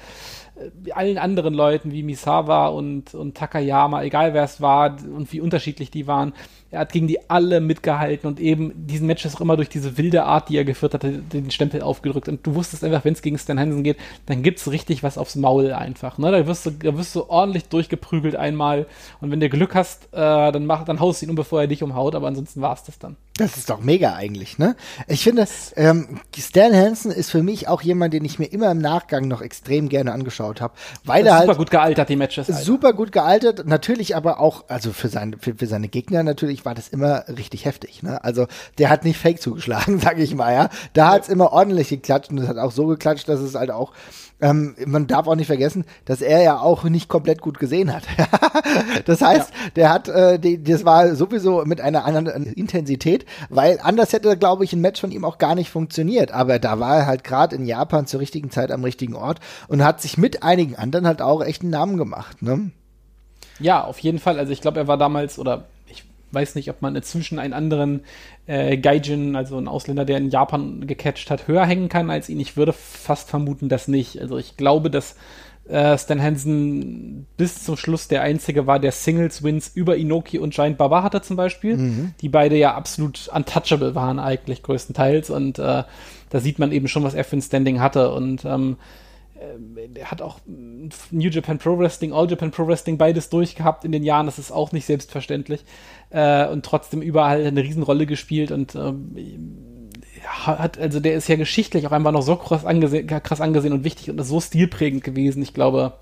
allen anderen Leuten wie Misawa und, und Takayama, egal wer es war und wie unterschiedlich die waren, er hat gegen die alle mitgehalten und eben diesen Matches auch immer durch diese wilde Art, die er geführt hat, den Stempel aufgedrückt. Und du wusstest einfach, wenn es gegen Stan Hansen geht, dann gibt's richtig was aufs Maul einfach. Ne? Da, wirst du, da wirst du ordentlich durchgeprügelt einmal. Und wenn du Glück hast, äh, dann, mach, dann haust du ihn um, bevor er dich umhaut. Aber ansonsten war's das dann. Das ist doch mega eigentlich, ne? Ich finde, ähm, Stan Hansen ist für mich auch jemand, den ich mir immer im Nachgang noch extrem gerne angeschaut habe, weil er halt super gut gealtert die Matches. Alter. Super gut gealtert, natürlich aber auch, also für seine für, für seine Gegner natürlich war das immer richtig heftig, ne? Also der hat nicht Fake zugeschlagen, sage ich mal, ja. Da ja. hat's immer ordentlich geklatscht und es hat auch so geklatscht, dass es halt auch ähm, man darf auch nicht vergessen, dass er ja auch nicht komplett gut gesehen hat. das heißt, ja. der hat, äh, die, das war sowieso mit einer anderen Intensität, weil anders hätte, glaube ich, ein Match von ihm auch gar nicht funktioniert. Aber da war er halt gerade in Japan zur richtigen Zeit am richtigen Ort und hat sich mit einigen anderen halt auch echt einen Namen gemacht. Ne? Ja, auf jeden Fall. Also ich glaube, er war damals oder weiß nicht, ob man inzwischen einen anderen äh, Gaijin, also einen Ausländer, der in Japan gecatcht hat, höher hängen kann als ihn. Ich würde fast vermuten, dass nicht. Also ich glaube, dass äh, Stan Hansen bis zum Schluss der einzige war, der Singles-Wins über Inoki und Giant Baba hatte zum Beispiel, mhm. die beide ja absolut untouchable waren eigentlich größtenteils und äh, da sieht man eben schon, was er für ein Standing hatte und ähm, äh, er hat auch New Japan Pro Wrestling, All Japan Pro Wrestling beides durchgehabt in den Jahren. Das ist auch nicht selbstverständlich. Äh, und trotzdem überall eine Riesenrolle gespielt und ähm, hat, also der ist ja geschichtlich auch einfach noch so krass angesehen, krass angesehen und wichtig und so stilprägend gewesen. Ich glaube,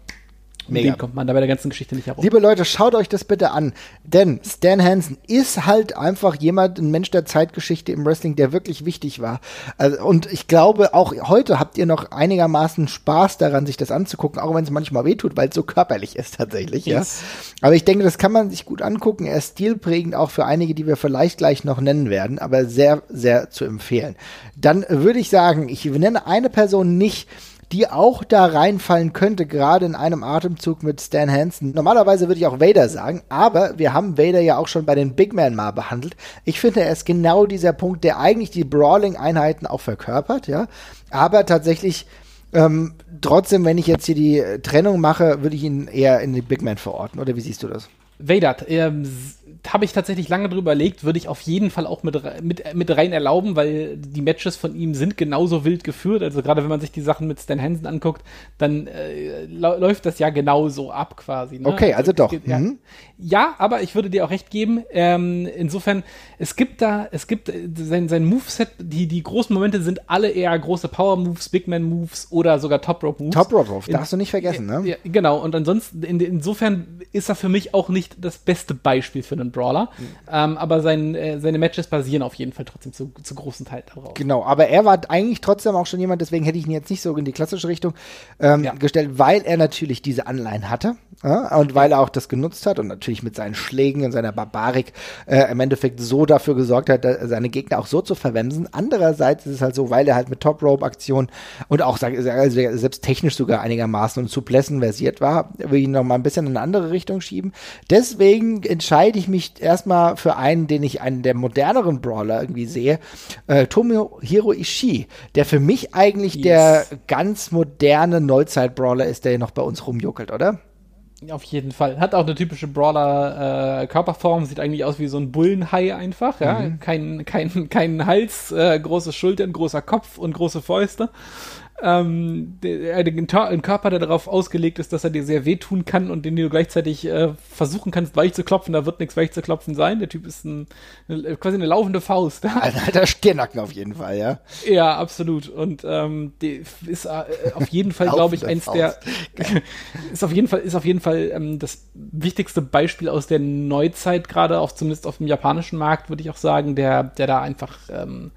Mega. Den kommt man da bei der ganzen Geschichte nicht herum. Liebe Leute, schaut euch das bitte an. Denn Stan Hansen ist halt einfach jemand, ein Mensch der Zeitgeschichte im Wrestling, der wirklich wichtig war. Also, und ich glaube, auch heute habt ihr noch einigermaßen Spaß daran, sich das anzugucken, auch wenn es manchmal wehtut, weil es so körperlich ist tatsächlich. Yes. Ja. Aber ich denke, das kann man sich gut angucken. Er ist stilprägend auch für einige, die wir vielleicht gleich noch nennen werden, aber sehr, sehr zu empfehlen. Dann würde ich sagen, ich nenne eine Person nicht, die auch da reinfallen könnte, gerade in einem Atemzug mit Stan Hansen. Normalerweise würde ich auch Vader sagen, aber wir haben Vader ja auch schon bei den Big Man mal behandelt. Ich finde, er ist genau dieser Punkt, der eigentlich die Brawling-Einheiten auch verkörpert, ja. Aber tatsächlich, ähm, trotzdem, wenn ich jetzt hier die Trennung mache, würde ich ihn eher in die Big Man verorten. Oder wie siehst du das? Vader, ähm, habe ich tatsächlich lange drüber überlegt, würde ich auf jeden Fall auch mit, mit, mit rein erlauben, weil die Matches von ihm sind genauso wild geführt. Also gerade wenn man sich die Sachen mit Stan Hansen anguckt, dann äh, läuft das ja genauso ab quasi. Ne? Okay, also, also doch. Ja. Mhm. Ja. aber ich würde dir auch recht geben. Ähm, insofern, es gibt da, es gibt äh, sein, sein Moveset, die, die großen Momente sind alle eher große Power Moves, Big Man Moves oder sogar Top Rope Moves. Top Rope Moves, darfst du nicht vergessen, ne? Ja, genau, und ansonsten, in, insofern ist er für mich auch nicht das beste Beispiel für einen Brawler. Mhm. Ähm, aber sein, äh, seine Matches basieren auf jeden Fall trotzdem zu, zu großen Teil darauf. Genau, aber er war eigentlich trotzdem auch schon jemand, deswegen hätte ich ihn jetzt nicht so in die klassische Richtung ähm, ja. gestellt, weil er natürlich diese Anleihen hatte ja, und weil er auch das genutzt hat und natürlich mit seinen Schlägen und seiner Barbarik äh, im Endeffekt so dafür gesorgt hat, seine Gegner auch so zu verwemsen. Andererseits ist es halt so, weil er halt mit Top-Rope-Aktionen und auch also selbst technisch sogar einigermaßen und zu Plessen versiert war, will ich ihn noch mal ein bisschen in eine andere Richtung schieben. Deswegen entscheide ich mich erstmal für einen, den ich einen der moderneren Brawler irgendwie sehe, äh, Tomohiro Ishii, der für mich eigentlich yes. der ganz moderne Neuzeit-Brawler ist, der noch bei uns rumjuckelt, oder? Auf jeden Fall. Hat auch eine typische Brawler-Körperform, äh, sieht eigentlich aus wie so ein Bullenhai einfach, ja. Mhm. Kein, kein, kein Hals, äh, große Schultern, großer Kopf und große Fäuste ähm, der, den Körper, der darauf ausgelegt ist, dass er dir sehr wehtun kann und den du gleichzeitig äh, versuchen kannst, weich zu klopfen. Da wird nichts weich zu klopfen sein. Der Typ ist ein, eine, quasi eine laufende Faust. Ein alter Stirnacken auf jeden Fall, ja. Ja, absolut. Und ähm, die ist äh, auf jeden Fall, glaube ich, eins Faust. der ist auf jeden Fall ist auf jeden Fall ähm, das wichtigste Beispiel aus der Neuzeit gerade, auch zumindest auf dem japanischen Markt, würde ich auch sagen, der der da einfach ähm,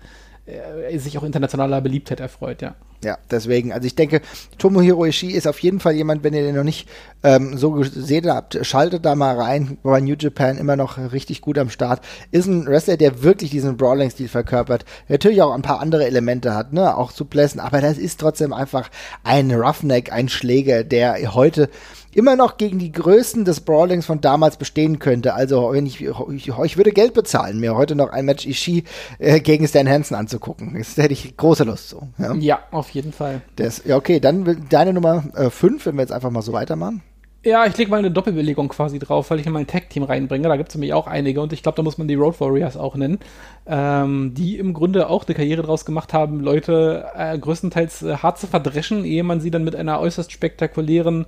äh, sich auch internationaler Beliebtheit erfreut, ja. Ja, deswegen, also ich denke, Tomohiro Ishii ist auf jeden Fall jemand, wenn ihr den noch nicht ähm, so gesehen habt, schaltet da mal rein, bei New Japan immer noch richtig gut am Start. Ist ein Wrestler, der wirklich diesen Brawling-Stil verkörpert, natürlich auch ein paar andere Elemente hat, ne, auch zu Plessen, aber das ist trotzdem einfach ein Roughneck, ein Schläger, der heute immer noch gegen die Größen des Brawlings von damals bestehen könnte. Also wenn ich, ich, ich würde Geld bezahlen, mir heute noch ein Match Ishii äh, gegen Stan Hansen anzugucken. Das hätte ich große Lust zu. Ja, ja auf jeden Fall. Das, ja, okay, dann deine Nummer 5, äh, wenn wir jetzt einfach mal so weitermachen. Ja, ich lege mal eine Doppelbelegung quasi drauf, weil ich in mein Tag-Team reinbringe. Da gibt es nämlich auch einige und ich glaube, da muss man die Road Warriors auch nennen, ähm, die im Grunde auch eine Karriere draus gemacht haben, Leute äh, größtenteils äh, hart zu verdreschen, ehe man sie dann mit einer äußerst spektakulären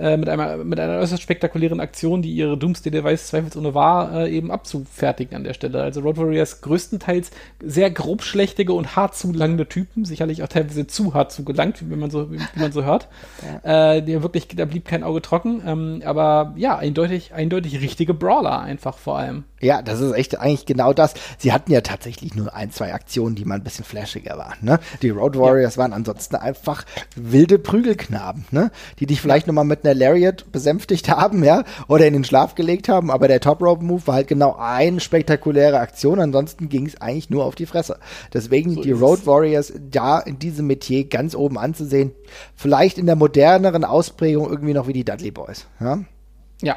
äh, mit, einer, mit einer äußerst spektakulären Aktion, die ihre Doomsday-Device zweifelsohne war, äh, eben abzufertigen an der Stelle. Also Road Warriors größtenteils sehr grobschlächtige und hart zulangende Typen, sicherlich auch teilweise zu hart zugelangt, wie man so, wie, wie man so hört. Ja. Äh, der wirklich, da blieb kein Auge trocken, ähm, aber ja, eindeutig, eindeutig richtige Brawler einfach vor allem. Ja, das ist echt eigentlich genau das. Sie hatten ja tatsächlich nur ein, zwei Aktionen, die mal ein bisschen flashiger waren. Ne? Die Road Warriors ja. waren ansonsten einfach wilde Prügelknaben, ne? die dich vielleicht nochmal mit einer Lariat besänftigt haben, ja, oder in den Schlaf gelegt haben. Aber der Top Rope Move war halt genau eine spektakuläre Aktion. Ansonsten ging es eigentlich nur auf die Fresse. Deswegen so die Road Warriors da in diesem Metier ganz oben anzusehen. Vielleicht in der moderneren Ausprägung irgendwie noch wie die Dudley Boys. Ja, ja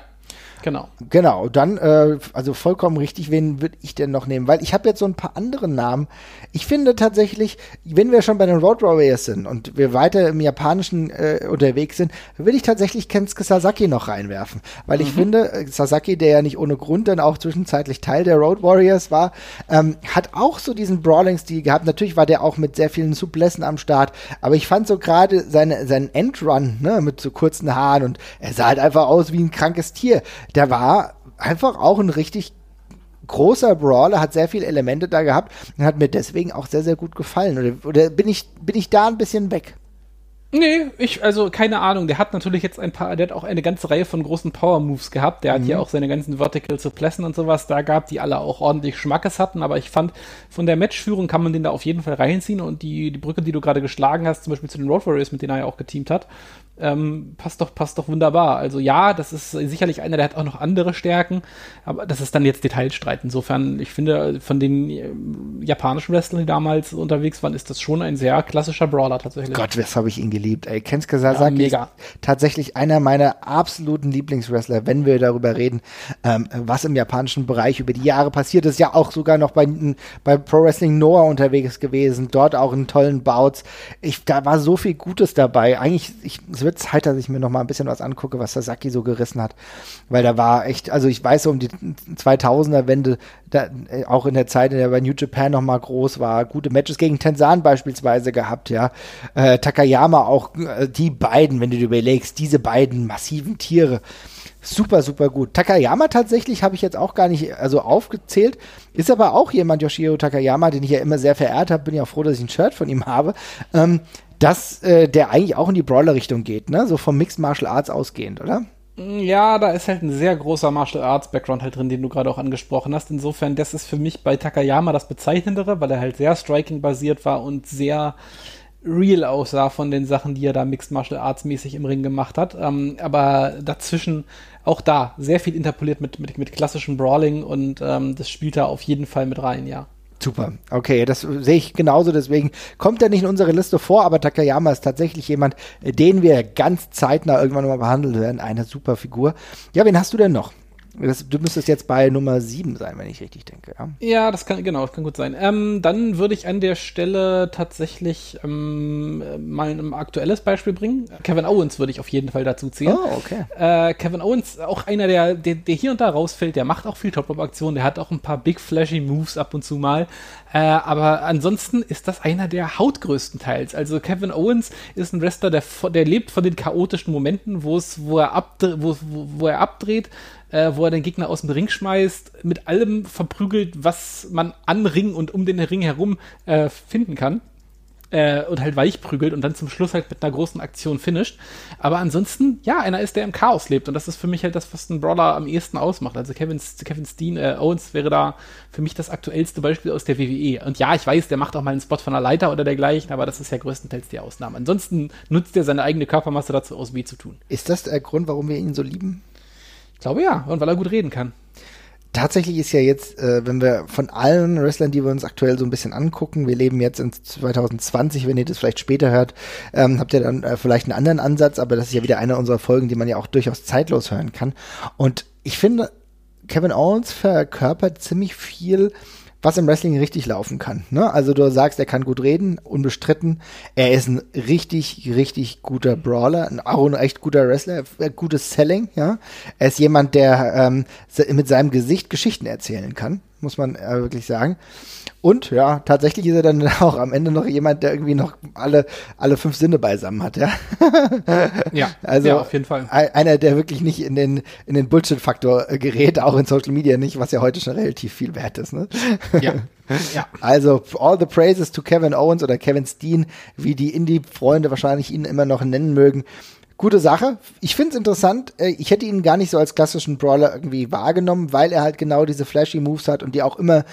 Genau. Genau, dann, äh, also vollkommen richtig, wen würde ich denn noch nehmen? Weil ich habe jetzt so ein paar andere Namen. Ich finde tatsächlich, wenn wir schon bei den Road Warriors sind und wir weiter im Japanischen äh, unterwegs sind, würde ich tatsächlich Kensuke Sasaki noch reinwerfen. Weil mhm. ich finde, äh, Sasaki, der ja nicht ohne Grund dann auch zwischenzeitlich Teil der Road Warriors war, ähm, hat auch so diesen Brawling-Stil gehabt. Natürlich war der auch mit sehr vielen Suplessen am Start, aber ich fand so gerade seine, seinen Endrun, ne, mit so kurzen Haaren und er sah halt einfach aus wie ein krankes Tier der war einfach auch ein richtig großer Brawler, hat sehr viele Elemente da gehabt und hat mir deswegen auch sehr, sehr gut gefallen. Oder, oder bin, ich, bin ich da ein bisschen weg? Nee, ich, also keine Ahnung. Der hat natürlich jetzt ein paar, der hat auch eine ganze Reihe von großen Power-Moves gehabt. Der hat ja mhm. auch seine ganzen Vertical Suplessen und sowas da gehabt, die alle auch ordentlich Schmackes hatten. Aber ich fand, von der Matchführung kann man den da auf jeden Fall reinziehen. Und die, die Brücke, die du gerade geschlagen hast, zum Beispiel zu den Road Warriors, mit denen er ja auch geteamt hat, ähm, passt doch, passt doch wunderbar. Also ja, das ist sicherlich einer, der hat auch noch andere Stärken, aber das ist dann jetzt Detailstreit. Insofern, ich finde, von den äh, japanischen Wrestlern, die damals unterwegs waren, ist das schon ein sehr klassischer Brawler tatsächlich. Gott, was habe ich ihn geliebt. Ey, Kensuke Sasaki ja, ist tatsächlich einer meiner absoluten Lieblingswrestler, wenn wir darüber reden, ähm, was im japanischen Bereich über die Jahre passiert ist. Ja auch sogar noch bei, bei Pro Wrestling Noah unterwegs gewesen, dort auch in tollen Bouts. Ich, da war so viel Gutes dabei. Eigentlich, ich, wird Zeit, dass ich mir noch mal ein bisschen was angucke, was Sasaki so gerissen hat. Weil da war echt, also ich weiß so um die 2000er-Wende, äh, auch in der Zeit, in der bei New Japan noch mal groß war, gute Matches gegen Tensan beispielsweise gehabt, ja. Äh, Takayama auch, äh, die beiden, wenn du dir überlegst, diese beiden massiven Tiere. Super, super gut. Takayama tatsächlich habe ich jetzt auch gar nicht also aufgezählt. Ist aber auch jemand, Yoshiro Takayama, den ich ja immer sehr verehrt habe. Bin ja froh, dass ich ein Shirt von ihm habe. Ähm, dass äh, der eigentlich auch in die Brawler-Richtung geht, ne? So vom Mixed Martial Arts ausgehend, oder? Ja, da ist halt ein sehr großer Martial Arts Background halt drin, den du gerade auch angesprochen hast. Insofern, das ist für mich bei Takayama das Bezeichnendere, weil er halt sehr Striking basiert war und sehr real aussah von den Sachen, die er da Mixed Martial Arts mäßig im Ring gemacht hat. Ähm, aber dazwischen auch da sehr viel interpoliert mit, mit, mit klassischem Brawling und ähm, das spielt da auf jeden Fall mit rein, ja. Super. Okay, das sehe ich genauso. Deswegen kommt er nicht in unsere Liste vor, aber Takayama ist tatsächlich jemand, den wir ganz zeitnah irgendwann mal behandeln werden. Eine super Figur. Ja, wen hast du denn noch? Das, du müsstest jetzt bei Nummer 7 sein, wenn ich richtig denke. Ja, ja das kann, genau, das kann gut sein. Ähm, dann würde ich an der Stelle tatsächlich ähm, mal ein aktuelles Beispiel bringen. Kevin Owens würde ich auf jeden Fall dazu zählen. Oh, okay. Äh, Kevin Owens, auch einer, der, der, der hier und da rausfällt, der macht auch viel Top-Up-Aktionen, der hat auch ein paar big flashy Moves ab und zu mal. Äh, aber ansonsten ist das einer der hautgrößten Teils. Also Kevin Owens ist ein Wrestler, der, der lebt von den chaotischen Momenten, wo es, wo er, abdreht, wo, wo, wo er abdreht, äh, wo er den Gegner aus dem Ring schmeißt, mit allem verprügelt, was man an Ring und um den Ring herum äh, finden kann äh, und halt weich prügelt und dann zum Schluss halt mit einer großen Aktion finisht. Aber ansonsten, ja, einer ist, der im Chaos lebt und das ist für mich halt das, was ein Brawler am ehesten ausmacht. Also Kevin, Kevin Steen, äh, Owens wäre da für mich das aktuellste Beispiel aus der WWE. Und ja, ich weiß, der macht auch mal einen Spot von einer Leiter oder dergleichen, aber das ist ja größtenteils die Ausnahme. Ansonsten nutzt er seine eigene Körpermasse dazu aus, weh zu tun. Ist das der Grund, warum wir ihn so lieben? Ich glaube ja, und weil er gut reden kann tatsächlich ist ja jetzt, äh, wenn wir von allen Wrestlern, die wir uns aktuell so ein bisschen angucken, wir leben jetzt in 2020, wenn ihr das vielleicht später hört, ähm, habt ihr dann äh, vielleicht einen anderen Ansatz, aber das ist ja wieder eine unserer Folgen, die man ja auch durchaus zeitlos hören kann. Und ich finde, Kevin Owens verkörpert ziemlich viel was im Wrestling richtig laufen kann. Ne? Also du sagst, er kann gut reden, unbestritten. Er ist ein richtig, richtig guter Brawler, auch ein echt guter Wrestler, äh, gutes Selling. Ja, er ist jemand, der ähm, mit seinem Gesicht Geschichten erzählen kann, muss man äh, wirklich sagen. Und ja, tatsächlich ist er dann auch am Ende noch jemand, der irgendwie noch alle, alle fünf Sinne beisammen hat, ja. ja, also ja, auf jeden Fall. Einer, der wirklich nicht in den, in den Bullshit-Faktor äh, gerät, auch in Social Media nicht, was ja heute schon relativ viel wert ist, ne? Ja. ja. Also, all the praises to Kevin Owens oder Kevin Steen, wie die Indie-Freunde wahrscheinlich ihn immer noch nennen mögen gute Sache. Ich finde es interessant. Äh, ich hätte ihn gar nicht so als klassischen Brawler irgendwie wahrgenommen, weil er halt genau diese flashy Moves hat und die auch immer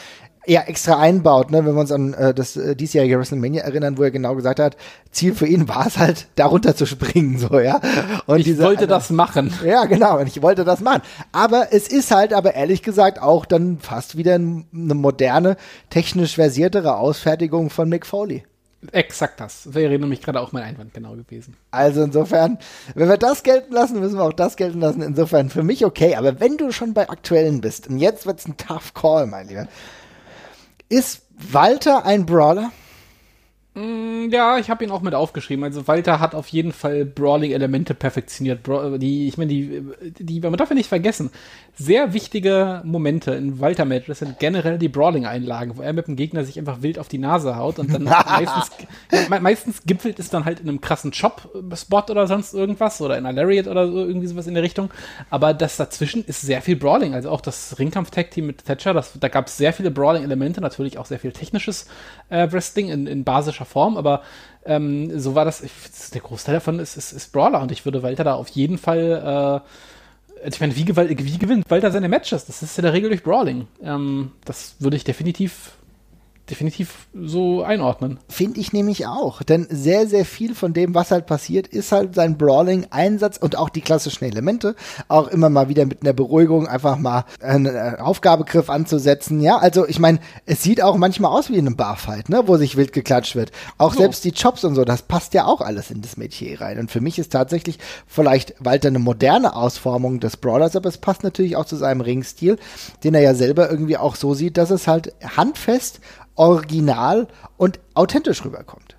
ja extra einbaut, ne? wenn wir uns an äh, das äh, diesjährige WrestleMania erinnern, wo er genau gesagt hat, Ziel für ihn war es halt, darunter zu springen, so, ja. Und ich diese, wollte das machen. Ja, genau, und ich wollte das machen. Aber es ist halt, aber ehrlich gesagt, auch dann fast wieder eine moderne, technisch versiertere Ausfertigung von Mick Foley. Exakt das. Wäre nämlich gerade auch mein Einwand genau gewesen. Also insofern, wenn wir das gelten lassen, müssen wir auch das gelten lassen. Insofern für mich okay. Aber wenn du schon bei aktuellen bist, und jetzt wird's ein tough Call, mein Lieber. Ist Walter ein Brawler? Mm, Ja, ich habe ihn auch mit aufgeschrieben. Also Walter hat auf jeden Fall Brawling-Elemente perfektioniert. Bra die, ich meine, die, die, man darf ja nicht vergessen, sehr wichtige Momente in Walter-Matches sind generell die Brawling-Einlagen, wo er mit dem Gegner sich einfach wild auf die Nase haut und dann meistens, ja, me meistens gipfelt es dann halt in einem krassen Chop-Spot oder sonst irgendwas oder in einer Lariat oder so, irgendwie sowas in der Richtung. Aber das dazwischen ist sehr viel Brawling. Also auch das Ringkampf-Tag-Team mit Thatcher, das, da gab es sehr viele Brawling-Elemente, natürlich auch sehr viel technisches äh, Wrestling in, in basischer Form, aber ähm, so war das, ich, der Großteil davon ist, ist, ist Brawler und ich würde Walter da auf jeden Fall, äh, ich meine, wie, wie gewinnt Walter seine Matches? Das ist in der Regel durch Brawling. Ähm, das würde ich definitiv, definitiv so einordnen. Finde ich nämlich auch. Denn sehr, sehr viel von dem, was halt passiert, ist halt sein Brawling-Einsatz und auch die klassischen Elemente. Auch immer mal wieder mit einer Beruhigung einfach mal einen äh, Aufgabegriff anzusetzen. Ja, also ich meine, es sieht auch manchmal aus wie in einem Barfight, ne, wo sich wild geklatscht wird. Auch So. selbst die Chops und so, das passt ja auch alles in das Metier rein. Und für mich ist tatsächlich vielleicht Walter eine moderne Ausformung des Brawlers, aber es passt natürlich auch zu seinem Ringstil, den er ja selber irgendwie auch so sieht, dass es halt handfest, original und authentisch rüberkommt.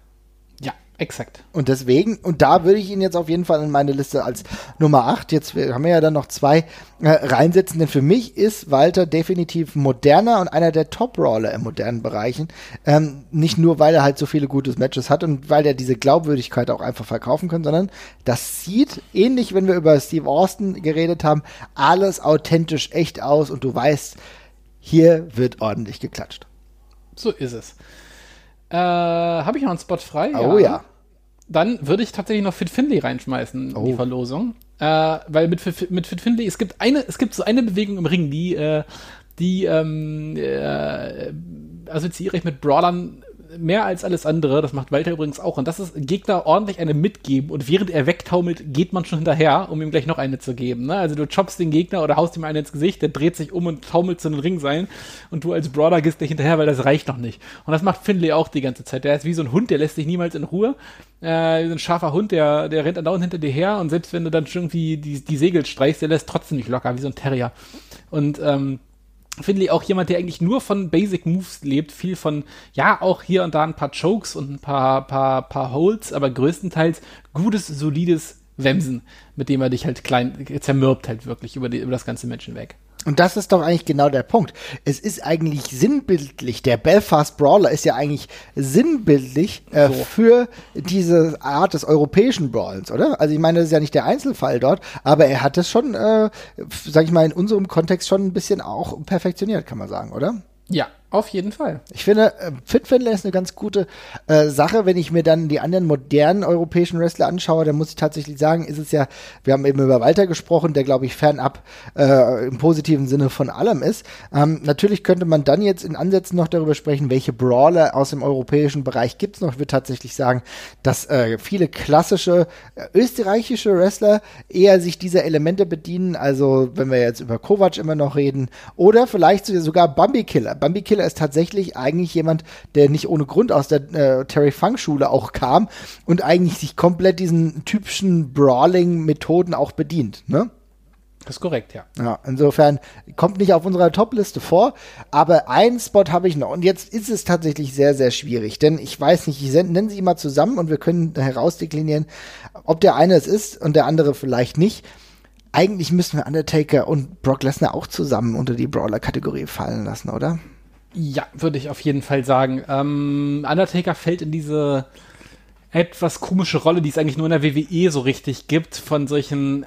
Ja, exakt. Und deswegen, und da würde ich ihn jetzt auf jeden Fall in meine Liste als Nummer 8, jetzt haben wir ja dann noch zwei äh, reinsetzen, denn für mich ist Walter definitiv moderner und einer der Top-Brawler im modernen Bereichen. Ähm, nicht nur, weil er halt so viele gute Matches hat und weil er diese Glaubwürdigkeit auch einfach verkaufen kann, sondern das sieht, ähnlich wenn wir über Steve Austin geredet haben, alles authentisch echt aus und du weißt, hier wird ordentlich geklatscht. So ist es. Äh, Habe ich noch einen Spot frei? Oh ja. Dann würde ich tatsächlich noch Fit Finley reinschmeißen in die Oh. Verlosung. Äh, weil mit, Fit- mit Fit Finley, es gibt eine, es gibt so eine Bewegung im Ring, die, äh, die ähm, äh, assoziiere ich mit Brawlern mehr als alles andere. Das macht Walter übrigens auch. Und das ist Gegner ordentlich eine mitgeben und während er wegtaumelt, geht man schon hinterher, um ihm gleich noch eine zu geben. Ne? Also du choppst den Gegner oder haust ihm eine ins Gesicht, der dreht sich um und taumelt zu den Ringseilen und du als Brawler gehst gleich hinterher, weil das reicht noch nicht. Und das macht Finlay auch die ganze Zeit. Der ist wie so ein Hund, der lässt sich niemals in Ruhe. Äh, so ein scharfer Hund, der, der rennt andauernd hinter dir her und selbst wenn du dann schon irgendwie die, die Segel streichst, der lässt trotzdem nicht locker, wie so ein Terrier. Und ähm, Finley auch jemand, der eigentlich nur von Basic Moves lebt, viel von, ja, auch hier und da ein paar Chokes und ein paar, paar, paar Holds, aber größtenteils gutes, solides Wemsen, mit dem er dich halt klein, zermürbt halt wirklich über, die, über das ganze Menschen weg. Und das ist doch eigentlich genau der Punkt. Es ist eigentlich sinnbildlich, der Belfast Brawler ist ja eigentlich sinnbildlich äh, So. für diese Art des europäischen Brawlens, oder? Also ich meine, das ist ja nicht der Einzelfall dort, aber er hat es schon, äh, sag ich mal, in unserem Kontext schon ein bisschen auch perfektioniert, kann man sagen, oder? Ja, auf jeden Fall. Ich finde, äh, Fitfindler ist eine ganz gute äh, Sache. Wenn ich mir dann die anderen modernen europäischen Wrestler anschaue, dann muss ich tatsächlich sagen, ist es ja, wir haben eben über Walter gesprochen, der, glaube ich, fernab äh, im positiven Sinne von allem ist. Ähm, natürlich könnte man dann jetzt in Ansätzen noch darüber sprechen, welche Brawler aus dem europäischen Bereich gibt es noch. Ich würde tatsächlich sagen, dass äh, viele klassische äh, österreichische Wrestler eher sich dieser Elemente bedienen. Also, wenn wir jetzt über Kovac immer noch reden. Oder vielleicht sogar Bambi Killer. Bambi Killer ist tatsächlich eigentlich jemand, der nicht ohne Grund aus der äh, Terry Funk Schule auch kam und eigentlich sich komplett diesen typischen Brawling-Methoden auch bedient. Ne? Das ist korrekt, ja. Ja, insofern kommt nicht auf unserer Top-Liste vor, aber einen Spot habe ich noch. Und jetzt ist es tatsächlich sehr, sehr schwierig, denn ich weiß nicht, ich nenne sie mal zusammen und wir können herausdeklinieren, ob der eine es ist und der andere vielleicht nicht. Eigentlich müssen wir Undertaker und Brock Lesnar auch zusammen unter die Brawler-Kategorie fallen lassen, oder? Ja, würde ich auf jeden Fall sagen. Ähm, Undertaker fällt in diese etwas komische Rolle, die es eigentlich nur in der WWE so richtig gibt, von solchen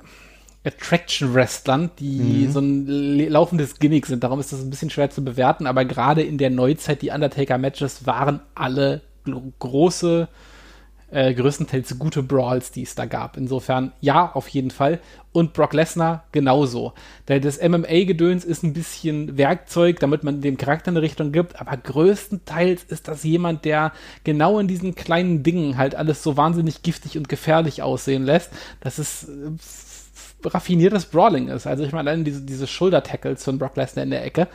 Attraction-Wrestlern, die so ein laufendes Gimmick sind. Darum ist das ein bisschen schwer zu bewerten, aber gerade in der Neuzeit, die Undertaker-Matches waren alle gro- große, äh, größtenteils gute Brawls, die es da gab. Insofern, ja, auf jeden Fall. Und Brock Lesnar genauso. Denn das MMA-Gedöns ist ein bisschen Werkzeug, damit man dem Charakter eine Richtung gibt, aber größtenteils ist das jemand, der genau in diesen kleinen Dingen halt alles so wahnsinnig giftig und gefährlich aussehen lässt, dass es äh, raffiniertes Brawling ist. Also ich meine, diese, diese Schulter-Tackles von Brock Lesnar in der Ecke,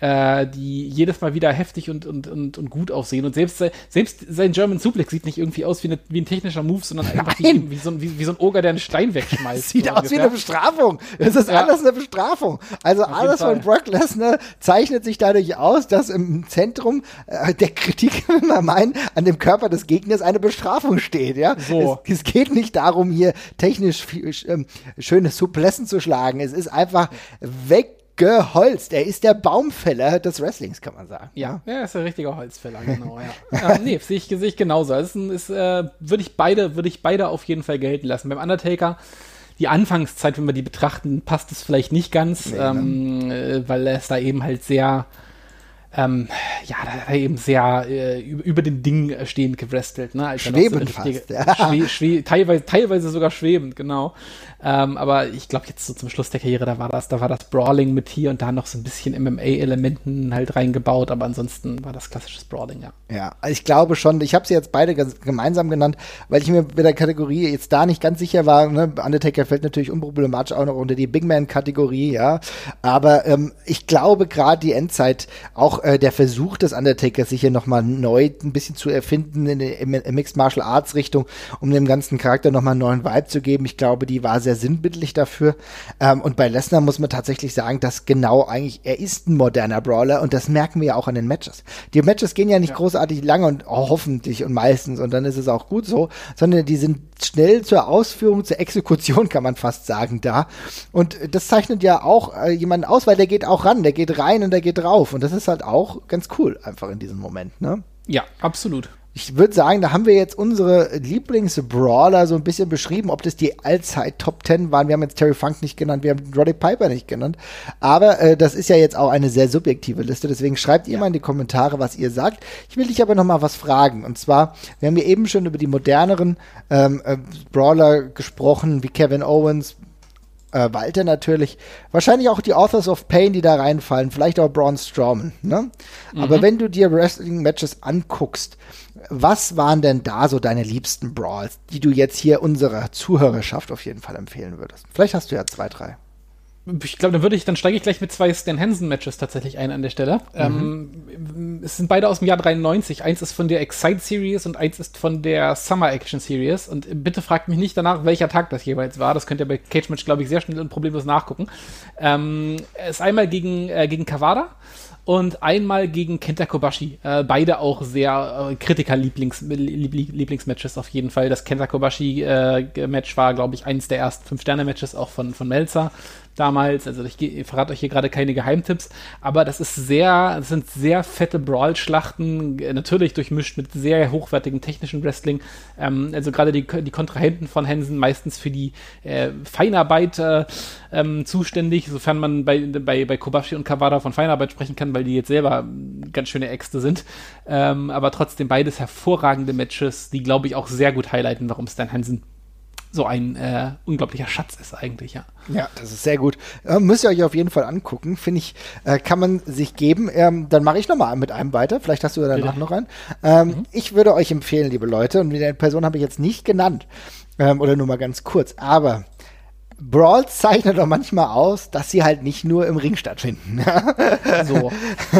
äh, die jedes Mal wieder heftig und, und, und, und gut aussehen. Und selbst, selbst sein German Suplex sieht nicht irgendwie aus wie, eine, wie ein technischer Move, sondern einfach wie, wie, so ein, wie, wie, so ein Oger, der einen Stein wegschmeißt. Sieht aus ungefähr. wie eine Bestrafung. Es ist ja. alles eine Bestrafung. Also Auf alles von Brock Lesnar zeichnet sich dadurch aus, dass im Zentrum äh, der Kritik, wenn man meinen, an dem Körper des Gegners eine Bestrafung steht. Ja? So. Es, es geht nicht darum, hier technisch ähm, schöne Suplessen zu schlagen. Es ist einfach weg geholzt. Er ist der Baumfäller des Wrestlings, kann man sagen. Ja, ja, ist ein richtiger Holzfäller, genau, ja. ähm, nee, sehe ich, seh ich genauso. Also, ist, äh, würde ich beide, würde ich beide auf jeden Fall gelten lassen. Beim Undertaker, die Anfangszeit, wenn wir die betrachten, passt es vielleicht nicht ganz, nee, ähm, ne? weil es da eben halt sehr, ähm, ja, da hat er eben sehr äh, über den Dingen stehend gewrestelt. Ne? Als schwebend so fast, ja. schwe schwe teilweise, teilweise sogar schwebend, genau. Ähm, aber ich glaube, jetzt so zum Schluss der Karriere, da war das, da war das Brawling mit hier und da noch so ein bisschen MMA-Elementen halt reingebaut, aber ansonsten war das klassisches Brawling, ja. Ja, also ich glaube schon, ich habe sie jetzt beide gemeinsam genannt, weil ich mir mit der Kategorie jetzt da nicht ganz sicher war. Ne? Undertaker fällt natürlich unproblematisch auch noch unter die Big Man-Kategorie, ja. Aber ähm, ich glaube gerade die Endzeit, auch äh, der Versuch des Undertakers, sich hier nochmal neu ein bisschen zu erfinden in, in Mixed Martial Arts Richtung, um dem ganzen Charakter nochmal einen neuen Vibe zu geben, ich glaube, die war sehr sinnbildlich dafür. Ähm, und bei Lesnar muss man tatsächlich sagen, dass genau eigentlich, er ist ein moderner Brawler und das merken wir ja auch an den Matches. Die Matches gehen ja nicht ja. großartig lange und oh, hoffentlich und meistens und dann ist es auch gut so, sondern die sind schnell zur Ausführung, zur Exekution, kann man fast sagen, da. Und das zeichnet ja auch äh, jemanden aus, weil der geht auch ran, der geht rein und der geht drauf. Und das ist halt auch ganz cool, einfach in diesem Moment, ne? Ja, absolut ich würde sagen, da haben wir jetzt unsere Lieblings-Brawler so ein bisschen beschrieben, ob das die Allzeit-Top 10 waren. Wir haben jetzt Terry Funk nicht genannt, wir haben Roddy Piper nicht genannt. Aber äh, das ist ja jetzt auch eine sehr subjektive Liste, deswegen schreibt ihr ja. mal in die Kommentare, was ihr sagt. Ich will dich aber noch mal was fragen. Und zwar, wir haben ja eben schon über die moderneren ähm, äh, Brawler gesprochen, wie Kevin Owens, äh, Walter natürlich, wahrscheinlich auch die Authors of Pain, die da reinfallen, vielleicht auch Braun Strowman. Ne? Mhm. Aber wenn du dir Wrestling-Matches anguckst, was waren denn da so deine liebsten Brawls, die du jetzt hier unserer Zuhörerschaft auf jeden Fall empfehlen würdest? Vielleicht hast du ja zwei, drei. Ich glaube, dann würde ich, dann steige ich gleich mit zwei Stan Hansen Matches tatsächlich ein an der Stelle. Mhm. Ähm, es sind beide aus dem Jahr 93. Eins ist von der Excite Series und eins ist von der Summer Action Series. Und bitte fragt mich nicht danach, welcher Tag das jeweils war. Das könnt ihr bei Cage Match, glaube ich, sehr schnell und problemlos nachgucken. Ähm, ist einmal gegen, äh, gegen Kawada und einmal gegen Kenta Kobashi. Äh, beide auch sehr äh, Kritiker-Lieblingsmatches auf jeden Fall. Das Kenta Kobashi-Match äh, war, glaube ich, eines der ersten Fünf-Sterne-Matches auch von, von Melzer damals. Also ich, ich verrate euch hier gerade keine Geheimtipps, aber das ist sehr, das sind sehr fette Brawl-Schlachten, äh, natürlich durchmischt mit sehr hochwertigem technischen Wrestling. Ähm, also gerade die, die Kontrahenten von Hansen meistens für die äh, Feinarbeit äh, ähm, zuständig, sofern man bei, bei, bei Kobashi und Kawada von Feinarbeit sprechen kann, weil die jetzt selber ähm, ganz schöne Äxte sind. Ähm, aber trotzdem beides hervorragende Matches, die glaube ich auch sehr gut highlighten, warum Stan Hansen so ein äh, unglaublicher Schatz ist eigentlich, ja. Ja, das ist sehr gut. Äh, müsst ihr euch auf jeden Fall angucken, finde ich, äh, kann man sich geben. Ähm, dann mache ich nochmal mit einem weiter, vielleicht hast du ja danach Bitte. noch einen. Ähm, mhm. Ich würde euch empfehlen, liebe Leute, und die Person habe ich jetzt nicht genannt, ähm, oder nur mal ganz kurz, aber Brawls zeichnen doch manchmal aus, dass sie halt nicht nur im Ring stattfinden. so.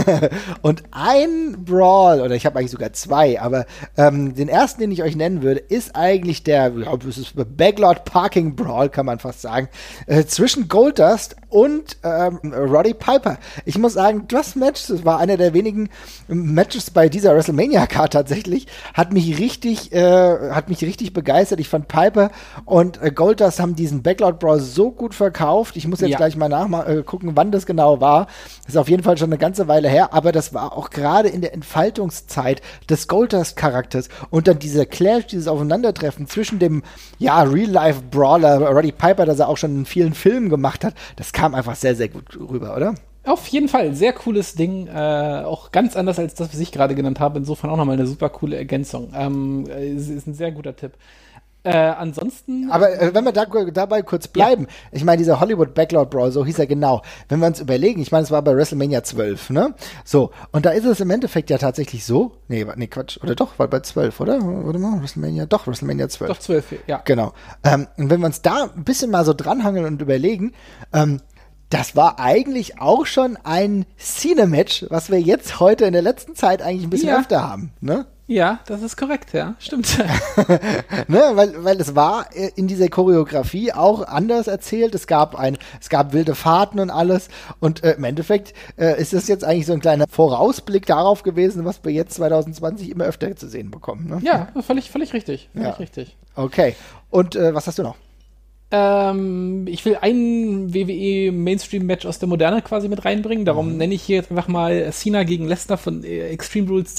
Und ein Brawl, oder ich habe eigentlich sogar zwei, aber ähm, den ersten, den ich euch nennen würde, ist eigentlich der, ich glaube, es ist Backlot Parking Brawl, kann man fast sagen, äh, zwischen Goldust und ähm, Roddy Piper. Ich muss sagen, das Match, das war einer der wenigen Matches bei dieser WrestleMania-Card tatsächlich, hat mich richtig, äh, hat mich richtig begeistert. Ich fand Piper und äh, Goldust haben diesen Backlot Brawl so gut verkauft. Ich muss jetzt ja. gleich mal nachgucken, äh, wann das genau war. Das ist auf jeden Fall schon eine ganze Weile her, aber das war auch gerade in der Entfaltungszeit des Goldust-Charakters und dann dieser Clash, dieses Aufeinandertreffen zwischen dem, ja, Real-Life-Brawler Roddy Piper, das er auch schon in vielen Filmen gemacht hat, das kam einfach sehr, sehr gut rüber, oder? Auf jeden Fall, sehr cooles Ding. Äh, auch ganz anders als das, was ich gerade genannt habe. Insofern auch nochmal eine super coole Ergänzung. Ähm, ist ein sehr guter Tipp. Äh, ansonsten. Aber äh, wenn wir da, dabei kurz bleiben, ja. ich meine, dieser Hollywood Backlot Brawl, so hieß er genau. Wenn wir uns überlegen, ich meine, es war bei WrestleMania 12, ne? So, und da ist es im Endeffekt ja tatsächlich so. Nee, nee, Quatsch. Oder doch, war bei 12, oder? Warte mal, WrestleMania, doch, WrestleMania 12. Doch, 12, ja. Genau. Ähm, und wenn wir uns da ein bisschen mal so dranhangeln und überlegen, ähm, das war eigentlich auch schon ein Cine-Match, was wir jetzt heute in der letzten Zeit eigentlich ein bisschen Ja. öfter haben. Ne? Ja, das ist korrekt, ja. Stimmt. ne? Weil, weil es war äh, in dieser Choreografie auch anders erzählt. Es gab ein, es gab wilde Fahrten und alles. Und äh, im Endeffekt äh, ist das jetzt eigentlich so ein kleiner Vorausblick darauf gewesen, was wir jetzt 2020 immer öfter zu sehen bekommen. Ne? ja, völlig, völlig richtig. Völlig Ja. richtig. Okay. Und äh, was hast du noch? Ähm, ich will ein WWE Mainstream-Match aus der Moderne quasi mit reinbringen. Darum Mhm. nenne ich hier jetzt einfach mal Cena gegen Lesnar von äh, Extreme Rules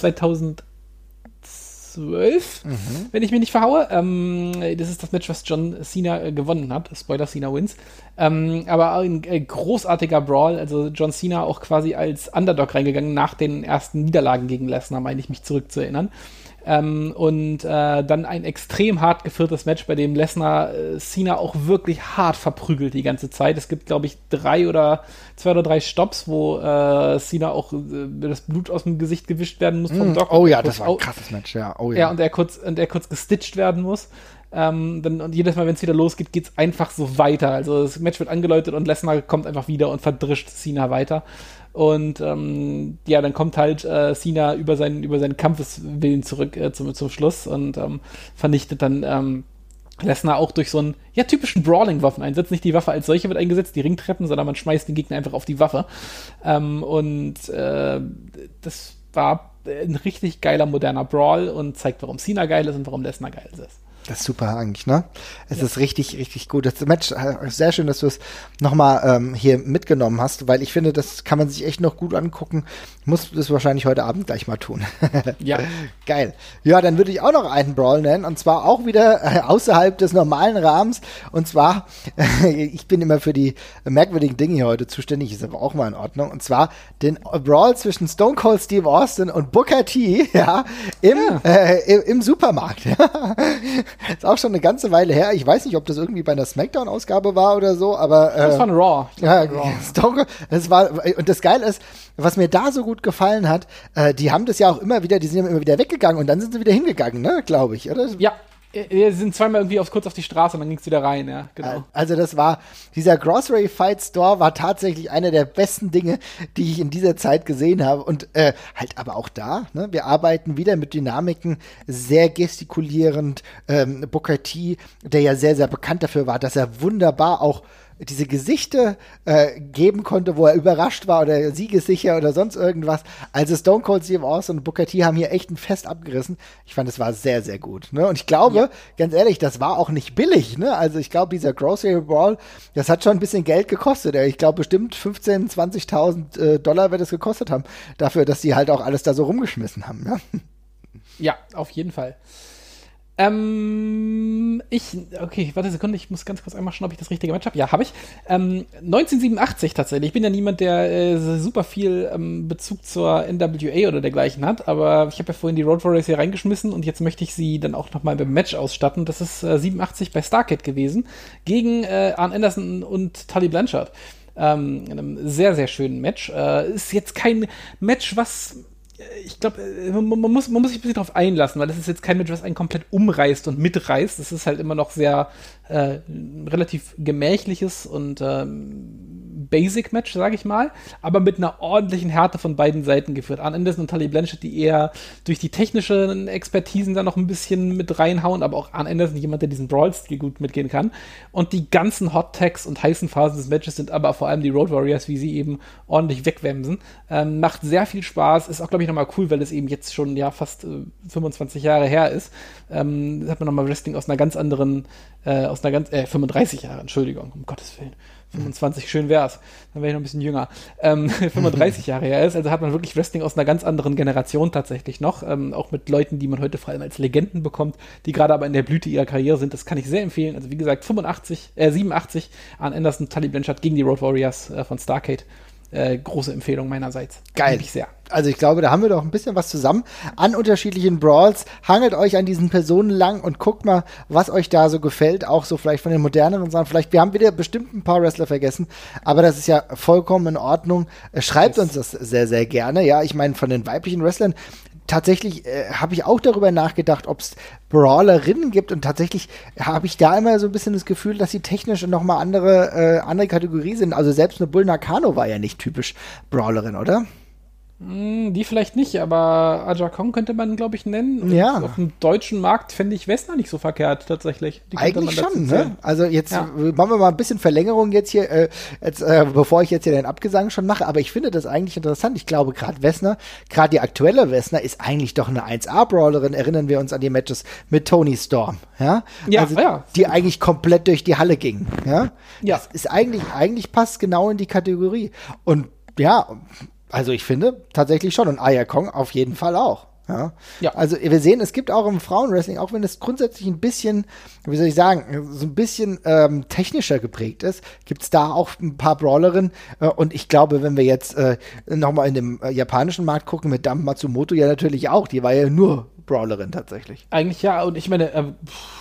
2012, Mhm. wenn ich mich nicht verhaue. Ähm, das ist das Match, was John Cena äh, gewonnen hat. Spoiler, Cena wins. Ähm, aber ein äh, großartiger Brawl. Also John Cena auch quasi als Underdog reingegangen nach den ersten Niederlagen gegen Lesnar, meine ich mich zurückzuerinnern. Ähm, und äh, dann ein extrem hart geführtes Match, bei dem Lesnar äh, Cena auch wirklich hart verprügelt die ganze Zeit. Es gibt, glaube ich, drei oder zwei oder drei Stops, wo äh, Cena auch äh, das Blut aus dem Gesicht gewischt werden muss vom Doc. oh ja, das war ein krasses Match, ja. Oh ja. ja, und er kurz, und er kurz gestitcht werden muss. Ähm, dann, und jedes Mal, wenn es wieder losgeht, geht es einfach so weiter. Also das Match wird angeläutet und Lesnar kommt einfach wieder und verdrischt Cena weiter. Und ähm, ja, dann kommt halt äh, Cena über seinen, über seinen Kampfeswillen zurück äh, zum, zum Schluss und ähm, vernichtet dann ähm, Lesnar auch durch so einen ja, typischen Brawling-Waffeneinsatz. Nicht die Waffe als solche wird eingesetzt, die Ringtreppen, sondern man schmeißt den Gegner einfach auf die Waffe. Ähm, und äh, das war ein richtig geiler moderner Brawl und zeigt, warum Cena geil ist und warum Lesnar geil ist. Das ist super eigentlich, ne? Es ist richtig, richtig gut. Das Match, äh, sehr schön, dass du es nochmal ähm, hier mitgenommen hast, weil ich finde, das kann man sich echt noch gut angucken. Muss das wahrscheinlich heute Abend gleich mal tun. Ja. Geil. Ja, dann würde ich auch noch einen Brawl nennen und zwar auch wieder äh, außerhalb des normalen Rahmens. Und zwar, ich bin immer für die merkwürdigen Dinge hier heute zuständig, ist aber auch mal in Ordnung. Und zwar den Brawl zwischen Stone Cold Steve Austin und Booker T, ja, im, Ja. Äh, im, im Supermarkt. Ist auch schon eine ganze Weile her. Ich weiß nicht, ob das irgendwie bei einer Smackdown-Ausgabe war oder so, aber. Äh, Das war ein Raw. Ich ja, Raw. Cold, das war, und das Geile ist, was mir da so gut gefallen hat, äh, die haben das ja auch immer wieder, die sind ja immer wieder weggegangen und dann sind sie wieder hingegangen, ne, glaube ich, oder? Ja, äh, wir sind zweimal irgendwie auf, kurz auf die Straße und dann ging es wieder rein, ja, genau. Also das war, dieser Grocery Fight Store war tatsächlich einer der besten Dinge, die ich in dieser Zeit gesehen habe. Und äh, halt aber auch da, ne, wir arbeiten wieder mit Dynamiken, sehr gestikulierend. Ähm, Booker T, der ja sehr, sehr bekannt dafür war, dass er wunderbar auch diese Gesichter äh, geben konnte, wo er überrascht war oder siegessicher oder sonst irgendwas. Also Stone Cold Steve Austin und Booker T haben hier echt ein Fest abgerissen. Ich fand, es war sehr, sehr gut. Ne? Und ich glaube, ganz ehrlich, das war auch nicht billig. Ne? Also ich glaube, dieser Grocery Brawl, das hat schon ein bisschen Geld gekostet. Ich glaube bestimmt 15.000, 20.000 äh, Dollar wird es gekostet haben, dafür, dass die halt auch alles da so rumgeschmissen haben. Ne? Ja, auf jeden Fall. Ähm, ich, okay, warte eine Sekunde, ich muss ganz kurz einmal schauen, ob ich das richtige Match habe. Ja, habe ich. Ähm, 1987 tatsächlich. Ich bin ja niemand, der äh, super viel ähm, Bezug zur NWA oder dergleichen hat, aber ich habe ja vorhin die Road Warriors hier reingeschmissen und jetzt möchte ich sie dann auch nochmal beim Match ausstatten. Das ist äh, 87 bei Starcade gewesen gegen äh, Arn Anderson und Tully Blanchard. Ähm, in einem sehr, sehr schönen Match. Äh, ist jetzt kein Match, was ich glaube, man, man, muss, man muss sich ein bisschen darauf einlassen, weil das ist jetzt kein Match, was einen komplett umreißt und mitreißt. Das ist halt immer noch sehr äh, relativ gemächliches und ähm, Basic-Match, sage ich mal, aber mit einer ordentlichen Härte von beiden Seiten geführt. Arn Anderson und Tully Blanchard, die eher durch die technischen Expertisen da noch ein bisschen mit reinhauen, aber auch Arn Anderson, jemand, der diesen Brawl-Stil gut mitgehen kann. Und die ganzen Hot-Tags und heißen Phasen des Matches sind aber vor allem die Road Warriors, wie sie eben ordentlich wegwemsen. Ähm, macht sehr viel Spaß, ist auch, glaube ich, nochmal cool, weil es eben jetzt schon ja fast äh, 25 Jahre her ist. Ähm, hat man nochmal Wrestling aus einer ganz anderen, äh, aus einer ganz, äh, 35 Jahre, Entschuldigung, um Gottes Willen. 25, schön wär's. Dann wäre ich noch ein bisschen jünger. Ähm, 35 Jahre her ist, also hat man wirklich Wrestling aus einer ganz anderen Generation tatsächlich noch. Ähm, auch mit Leuten, die man heute vor allem als Legenden bekommt, die gerade aber in der Blüte ihrer Karriere sind. Das kann ich sehr empfehlen. Also wie gesagt, 85, äh, 87 an Anderson, Tully Blanchard gegen die Road Warriors äh, von Starcade. Äh, große Empfehlung meinerseits. Geil. Ich sehr. Also ich glaube, da haben wir doch ein bisschen was zusammen an unterschiedlichen Brawls. Hangelt euch an diesen Personen lang und guckt mal, was euch da so gefällt. Auch so vielleicht von den moderneren Sachen. Vielleicht, wir haben wieder bestimmt ein paar Wrestler vergessen, aber das ist ja vollkommen in Ordnung. Äh, Schreibt Yes. uns das sehr, sehr gerne. Ja, ich meine, von den weiblichen Wrestlern, tatsächlich äh, habe ich auch darüber nachgedacht, ob es Brawlerinnen gibt und tatsächlich habe ich da immer so ein bisschen das Gefühl, dass sie technisch nochmal andere, äh, andere Kategorie sind. Also selbst eine Bull Nakano war ja nicht typisch Brawlerin, oder? Hm, die vielleicht nicht, aber Aja Kong könnte man, glaube ich, nennen. Und Ja. Auf dem deutschen Markt fände ich Wessner nicht so verkehrt, tatsächlich. Eigentlich schon, ne? Also jetzt Ja. machen wir mal ein bisschen Verlängerung jetzt hier, äh, jetzt, äh, bevor ich jetzt hier den Abgesang schon mache, aber ich finde das eigentlich interessant. Ich glaube, gerade Wessner, gerade die aktuelle Wessner ist eigentlich doch eine 1A-Brawlerin. Erinnern wir uns an die Matches mit Tony Storm, ja? Ja, also, ja. Die eigentlich komplett durch die Halle ging, ja? Ja. Das ist eigentlich, eigentlich passt genau in die Kategorie. Und ja, also ich finde tatsächlich schon. Und Aya Kong auf jeden Fall auch. Ja. Ja. Also wir sehen, es gibt auch im Frauenwrestling, auch wenn es grundsätzlich ein bisschen, wie soll ich sagen, so ein bisschen ähm, technischer geprägt ist, gibt es da auch ein paar Brawlerinnen. Äh, und ich glaube, wenn wir jetzt äh, nochmal in dem äh, japanischen Markt gucken, mit Dam Matsumoto ja natürlich auch, die war ja nur Brawlerin tatsächlich. Eigentlich ja, und ich meine, äh, pff,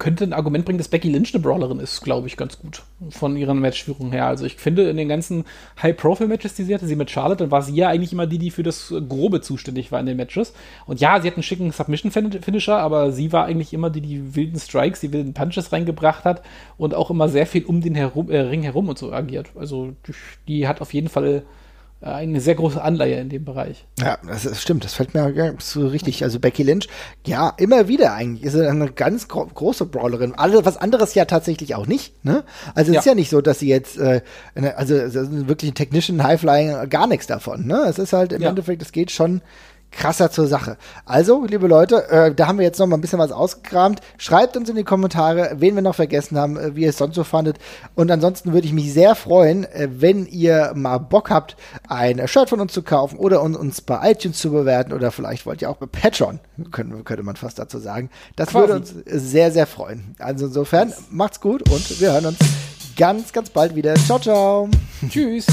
könnte ein Argument bringen, dass Becky Lynch eine Brawlerin ist, glaube ich, ganz gut. Von ihrer Matchführung her. Also ich finde, in den ganzen High-Profile-Matches, die sie hatte, sie mit Charlotte, dann war sie ja eigentlich immer die, die für das Grobe zuständig war in den Matches. Und ja, sie hat einen schicken Submission-Finisher, aber sie war eigentlich immer die, die wilden Strikes, die wilden Punches reingebracht hat und auch immer sehr viel um den herum, äh, Ring herum und so agiert. Also die, hat auf jeden Fall eine sehr große Anleihe in dem Bereich. Ja, das ist, stimmt, das fällt mir so richtig. Also Becky Lynch, ja, immer wieder eigentlich ist sie eine ganz gro große Brawlerin. Alle, was anderes ja tatsächlich auch nicht. Ne? Also es Ja. ist ja nicht so, dass sie jetzt, äh, also wirklich ein Technician Highflying, gar nichts davon. Ne? Es ist halt im Ja. Endeffekt, es geht schon krasser zur Sache. Also, liebe Leute, äh, da haben wir jetzt noch mal ein bisschen was ausgekramt. Schreibt uns in die Kommentare, wen wir noch vergessen haben, äh, wie ihr es sonst so fandet. Und ansonsten würde ich mich sehr freuen, äh, wenn ihr mal Bock habt, ein Shirt von uns zu kaufen oder un uns bei iTunes zu bewerten oder vielleicht wollt ihr auch bei Patreon, können, könnte man fast dazu sagen. Das Quasi. würde uns sehr, sehr freuen. Also insofern, macht's gut und wir hören uns ganz, ganz bald wieder. Ciao, ciao. Tschüss!